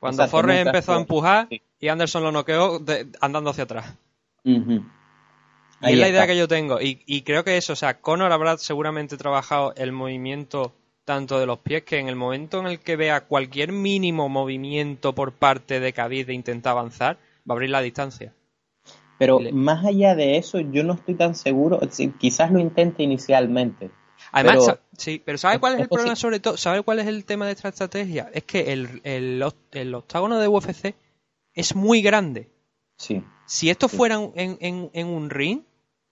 Cuando Forrest empezó a empujar sí. y Anderson lo noqueó de- andando hacia atrás. Ujú. Y es la idea que yo tengo. Y, y creo que eso, o sea, Conor habrá seguramente trabajado el movimiento tanto de los pies que en el momento en el que vea cualquier mínimo movimiento por parte de Khabib de intentar avanzar, va a abrir la distancia. Pero Le- más allá de eso, yo no estoy tan seguro. quizás lo intente inicialmente. Además, Pero- sí, pero ¿sabes es- cuál es el problema sobre todo? ¿Sabes cuál es el tema de esta estrategia? Es que el, el, oct- el octágono de UFC es muy grande. Sí. Si esto Sí. fuera en, en- en un ring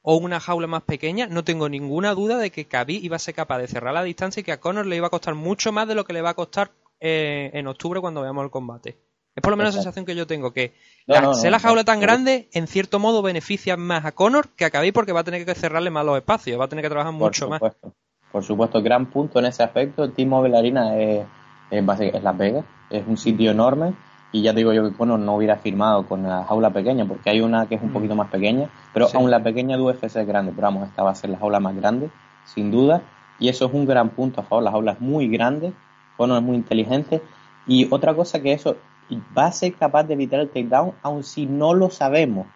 o una jaula más pequeña, no tengo ninguna duda de que Khabib iba a ser capaz de cerrar la distancia y que a Conor le iba a costar mucho más de lo que le va a costar eh, en octubre cuando veamos el combate. Es por lo menos la sensación que yo tengo, que No, la- no, no, ser la jaula tan grande, en cierto modo, beneficia más a Conor que a Khabib porque va a tener que cerrarle más los espacios, va a tener que trabajar mucho más. Por supuesto, gran punto en ese aspecto. T-Mobile Arena es, es, básica- es Las Vegas, es un sitio enorme. Y ya digo yo que Conor no hubiera firmado con la jaula pequeña, porque hay una que es un Mm. poquito más pequeña, pero Sí. aún la pequeña de UFC es grande. Pero vamos, esta va a ser la jaula más grande, sin duda. Y eso es un gran punto a favor. La jaula es muy grande, Conor es muy inteligente. Y otra cosa que eso va a ser capaz de evitar el takedown, aun si no lo sabemos.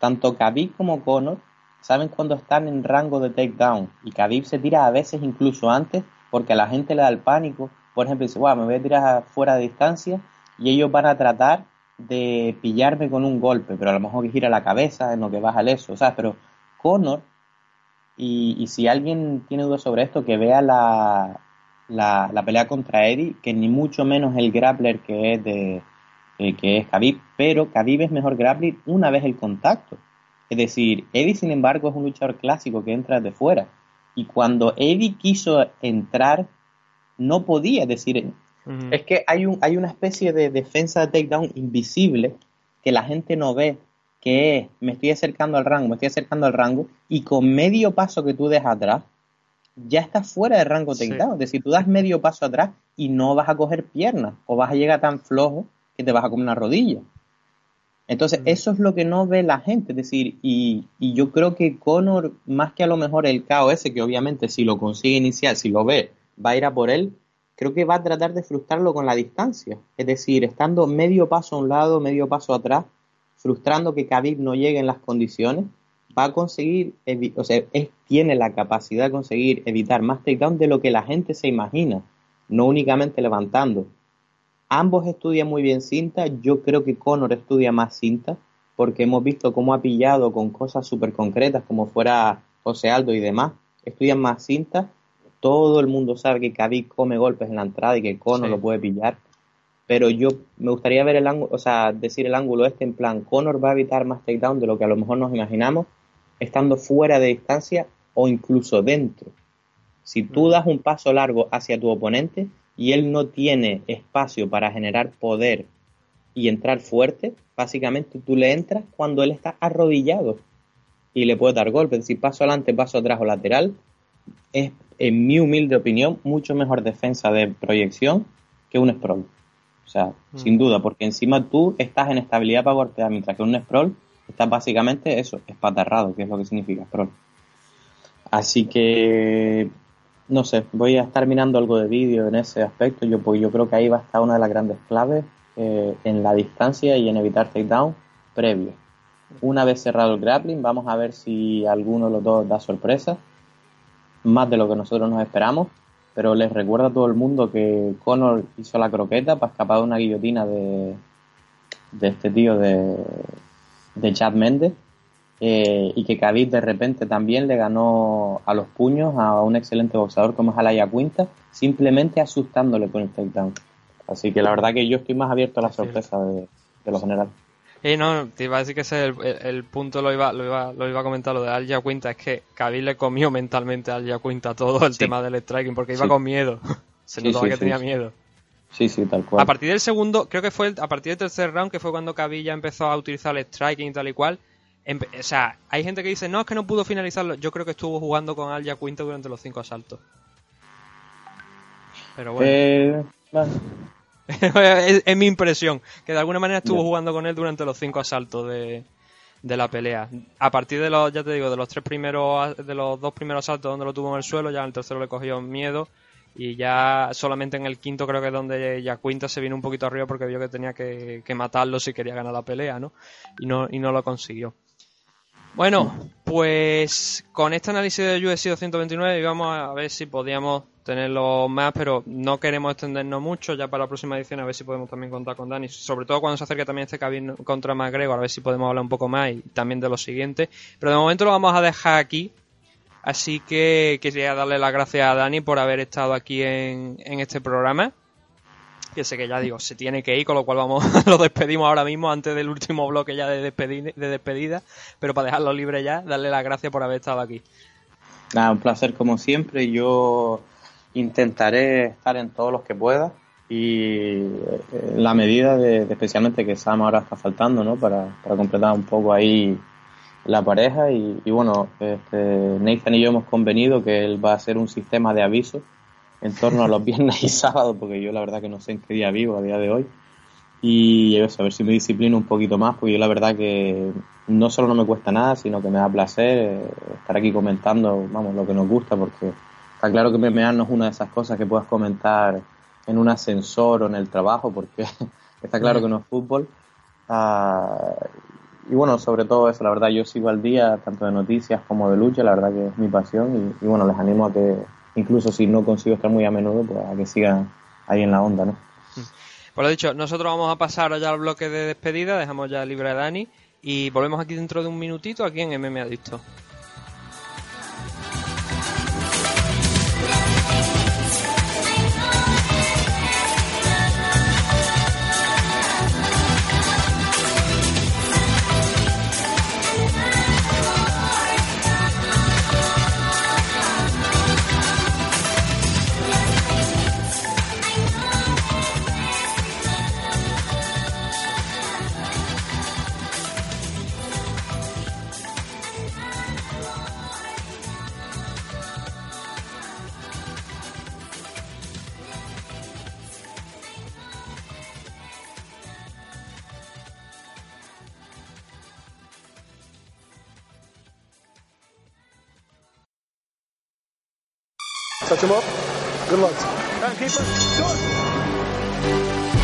Tanto Khabib como Conor saben cuando están en rango de takedown. Y Khabib se tira a veces incluso antes porque a la gente le da el pánico. Por ejemplo, dice, wow, me voy a tirar fuera de distancia y ellos van a tratar de pillarme con un golpe, pero a lo mejor que gira la cabeza en lo que baja el eso, ¿sabes? Pero Conor, y, y si alguien tiene dudas sobre esto, que vea la, la, la pelea contra Eddie, que ni mucho menos el grappler que es de eh, que es Khabib, pero Khabib es mejor grappler una vez el contacto. Es decir, Eddie, sin embargo, es un luchador clásico que entra de fuera. Y cuando Eddie quiso entrar, no podía, es decir, es que hay, un, hay una especie de defensa de takedown invisible que la gente no ve, que es, me estoy acercando al rango, me estoy acercando al rango, y con medio paso que tú dejas atrás, ya estás fuera de rango Sí. takedown. Es decir, tú das medio paso atrás y no vas a coger piernas, o vas a llegar tan flojo que te vas a comer una rodilla. Entonces, Mm. eso es lo que no ve la gente, es decir, y, y yo creo que Conor, más que a lo mejor el KOS, que obviamente si lo consigue iniciar, si lo ve, va a ir a por él, creo que va a tratar de frustrarlo con la distancia. Es decir, estando medio paso a un lado, medio paso atrás, frustrando que Khabib no llegue en las condiciones, va a conseguir, o sea, es- tiene la capacidad de conseguir evitar más takedown de lo que la gente se imagina, no únicamente levantando. Ambos estudian muy bien cinta, yo creo que Conor estudia más cinta, porque hemos visto cómo ha pillado con cosas súper concretas, como fuera José Aldo y demás, estudian más cinta, todo el mundo sabe que Khabib come golpes en la entrada y que Conor Sí. lo puede pillar, pero yo me gustaría ver el ángulo, o sea, decir el ángulo este en plan, Conor va a evitar más takedown de lo que a lo mejor nos imaginamos, estando fuera de distancia o incluso dentro. Si tú Mm. das un paso largo hacia tu oponente y él no tiene espacio para generar poder y entrar fuerte, básicamente tú le entras cuando él está arrodillado y le puedes dar golpes. Es decir, paso adelante, paso atrás o lateral, es, en mi humilde opinión, mucho mejor defensa de proyección que un sprawl. O sea, Mm. sin duda, porque encima tú estás en estabilidad para golpear, mientras que un sprawl estás básicamente eso, espatarrado, que es lo que significa sprawl. Así que, no sé, voy a estar mirando algo de vídeo en ese aspecto, yo, porque yo creo que ahí va a estar una de las grandes claves eh, en la distancia y en evitar takedown previo. Una vez cerrado el grappling, vamos a ver si alguno de los dos da sorpresa, más de lo que nosotros nos esperamos. pero les recuerda a todo el mundo que Conor hizo la croqueta para escapar de una guillotina de, de este tío de, de Chad Mendes eh, y que Khabib de repente también le ganó a los puños a un excelente boxeador como es Alaya Quinta, simplemente asustándole con el takedown. Así que la verdad que yo estoy más abierto a la sorpresa de, lo general. Y no, te iba a decir que ese es el, punto, lo iba, lo, iba, lo iba a comentar, lo de Alja Quinta, es que Khabib le comió mentalmente a Alja Quinta todo el tema del striking, porque iba con miedo. Se notaba que tenía miedo. Sí, sí, tal cual. A partir del segundo, creo que fue a partir del tercer round, que fue cuando Khabib ya empezó a utilizar el striking y tal y cual, o sea, hay gente que dice, no, es que no pudo finalizarlo. Yo creo que estuvo jugando con Alja Quinta durante los cinco asaltos. Pero bueno. Eh, es, mi impresión, que de alguna manera estuvo jugando con él durante los cinco asaltos de, de, la pelea. A partir de los, ya te digo, de los tres primeros, de los dos primeros asaltos donde lo tuvo en el suelo, ya en el tercero le cogió miedo. Y ya solamente en el quinto creo que es donde ya Quinta se vino un poquito arriba porque vio que tenía que, que matarlo si quería ganar la pelea, ¿no? Y no, y no lo consiguió. Bueno, pues con este análisis de UFC 229 íbamos a ver si podíamos tenerlo más, pero no queremos extendernos mucho. Ya para la próxima edición a ver si podemos también contar con Dani, sobre todo cuando se acerque también este cabin contra McGregor, a ver si podemos hablar un poco más y también de lo siguiente. Pero de momento lo vamos a dejar aquí. Así que quería darle las gracias a Dani por haber estado aquí en este programa que sé que ya digo, se tiene que ir, con lo cual vamos, lo despedimos ahora mismo antes del último bloque ya de, despedida, de despedida, pero para dejarlo libre ya, darle las gracias por haber estado aquí. Nada, un placer como siempre, yo intentaré estar en todos los que pueda y en eh, la medida de, especialmente que Sam ahora está faltando, ¿no? Para, para completar un poco ahí la pareja y, bueno, este, Nathan y yo hemos convenido que él va a hacer un sistema de aviso en torno a los viernes y sábados, porque yo la verdad que no sé en qué día vivo a día de hoy. Y a ver si me disciplino un poquito más, porque yo la verdad que no solo no me cuesta nada, sino que me da placer eh, estar aquí comentando, vamos, lo que nos gusta, porque está claro que MMA no es una de esas cosas que puedas comentar en un ascensor o en el trabajo, porque está claro que no es fútbol. Ah, y bueno, sobre todo eso, la verdad yo sigo al día, tanto de noticias como de lucha, la verdad que es mi pasión y bueno, les animo a que incluso si no consigo estar muy a menudo, pues a que sigan ahí en la onda, ¿no? Pues lo dicho, nosotros vamos a pasar ya al bloque de despedida, dejamos ya libre a Dani y volvemos aquí dentro de un minutito aquí en MMA Adicto.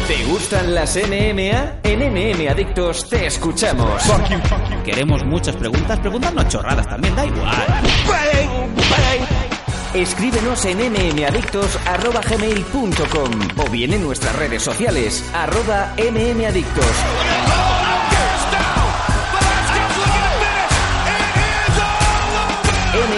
¿Te gustan las NMA? En NM Adictos te escuchamos. Queremos muchas preguntas, preguntarnos chorradas también, da igual. Escríbenos en nmadictos.gmail.com o bien en nuestras redes sociales, arroba nmadictos.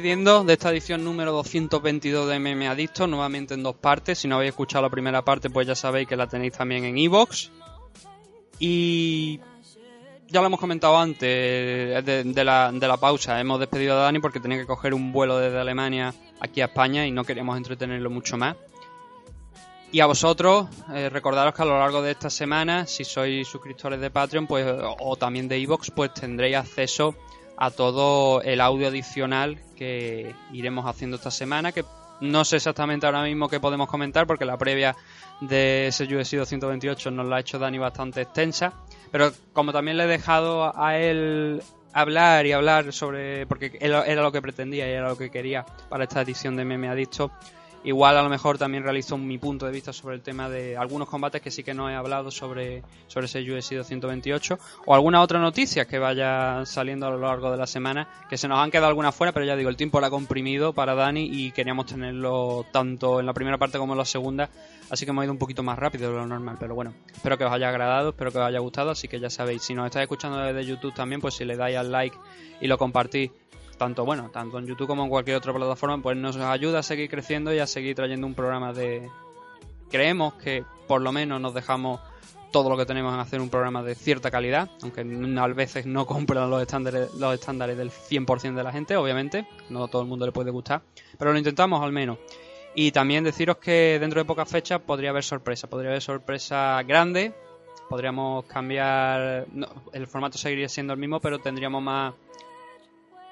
De esta edición número 222 de MM Adicto, nuevamente en dos partes. Si no habéis escuchado la primera parte, pues ya sabéis que la tenéis también en iVoox. Y ya lo hemos comentado antes de, de la, de la pausa. Hemos despedido a Dani porque tenía que coger un vuelo desde Alemania aquí a España y no queríamos entretenerlo mucho más. Y a vosotros, eh, recordaros que a lo largo de esta semana, si sois suscriptores de Patreon pues, o también de iVoox, pues tendréis acceso a todo el audio adicional que iremos haciendo esta semana, que no sé exactamente ahora mismo qué podemos comentar, porque la previa de ese UFC 228 nos la ha hecho Dani bastante extensa, pero como también le he dejado a él hablar y hablar sobre, porque era lo que pretendía y era lo que quería para esta edición de Meme Adicto, Igual a lo mejor también realizo mi punto de vista sobre el tema de algunos combates que sí que no he hablado sobre, sobre ese UFC 228 o alguna otra noticia que vaya saliendo a lo largo de la semana que se nos han quedado algunas fuera, pero ya digo, el tiempo era comprimido para Dani y queríamos tenerlo tanto en la primera parte como en la segunda, así que hemos ido un poquito más rápido de lo normal, pero bueno, espero que os haya agradado, espero que os haya gustado, así que ya sabéis, si nos estáis escuchando desde YouTube también, pues si le dais al like y lo compartís tanto bueno, tanto en YouTube como en cualquier otra plataforma, pues nos ayuda a seguir creciendo y a seguir trayendo un programa de creemos que por lo menos nos dejamos todo lo que tenemos en hacer un programa de cierta calidad, aunque a veces no cumplan los estándares, los estándares del 100% de la gente, obviamente, no a todo el mundo le puede gustar, pero lo intentamos al menos. Y también deciros que dentro de pocas fechas podría haber sorpresa, podría haber sorpresa grande, podríamos cambiar, el formato seguiría siendo el mismo, pero tendríamos más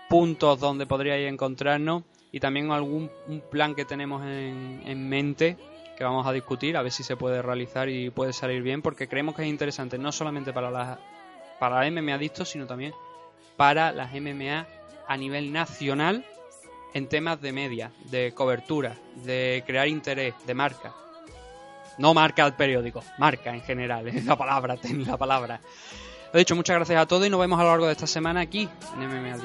puntos donde podríais encontrarnos y también algún plan que tenemos en, en mente que vamos a discutir a ver si se puede realizar y puede salir bien porque creemos que es interesante no solamente para las para MMA adictos sino también para las MMA a nivel nacional en temas de media, de cobertura, de crear interés, de marca. No marca al periódico, marca en general, es la palabra, ten la palabra. Lo dicho, muchas gracias a todos y nos vemos a lo largo de esta semana aquí en MMA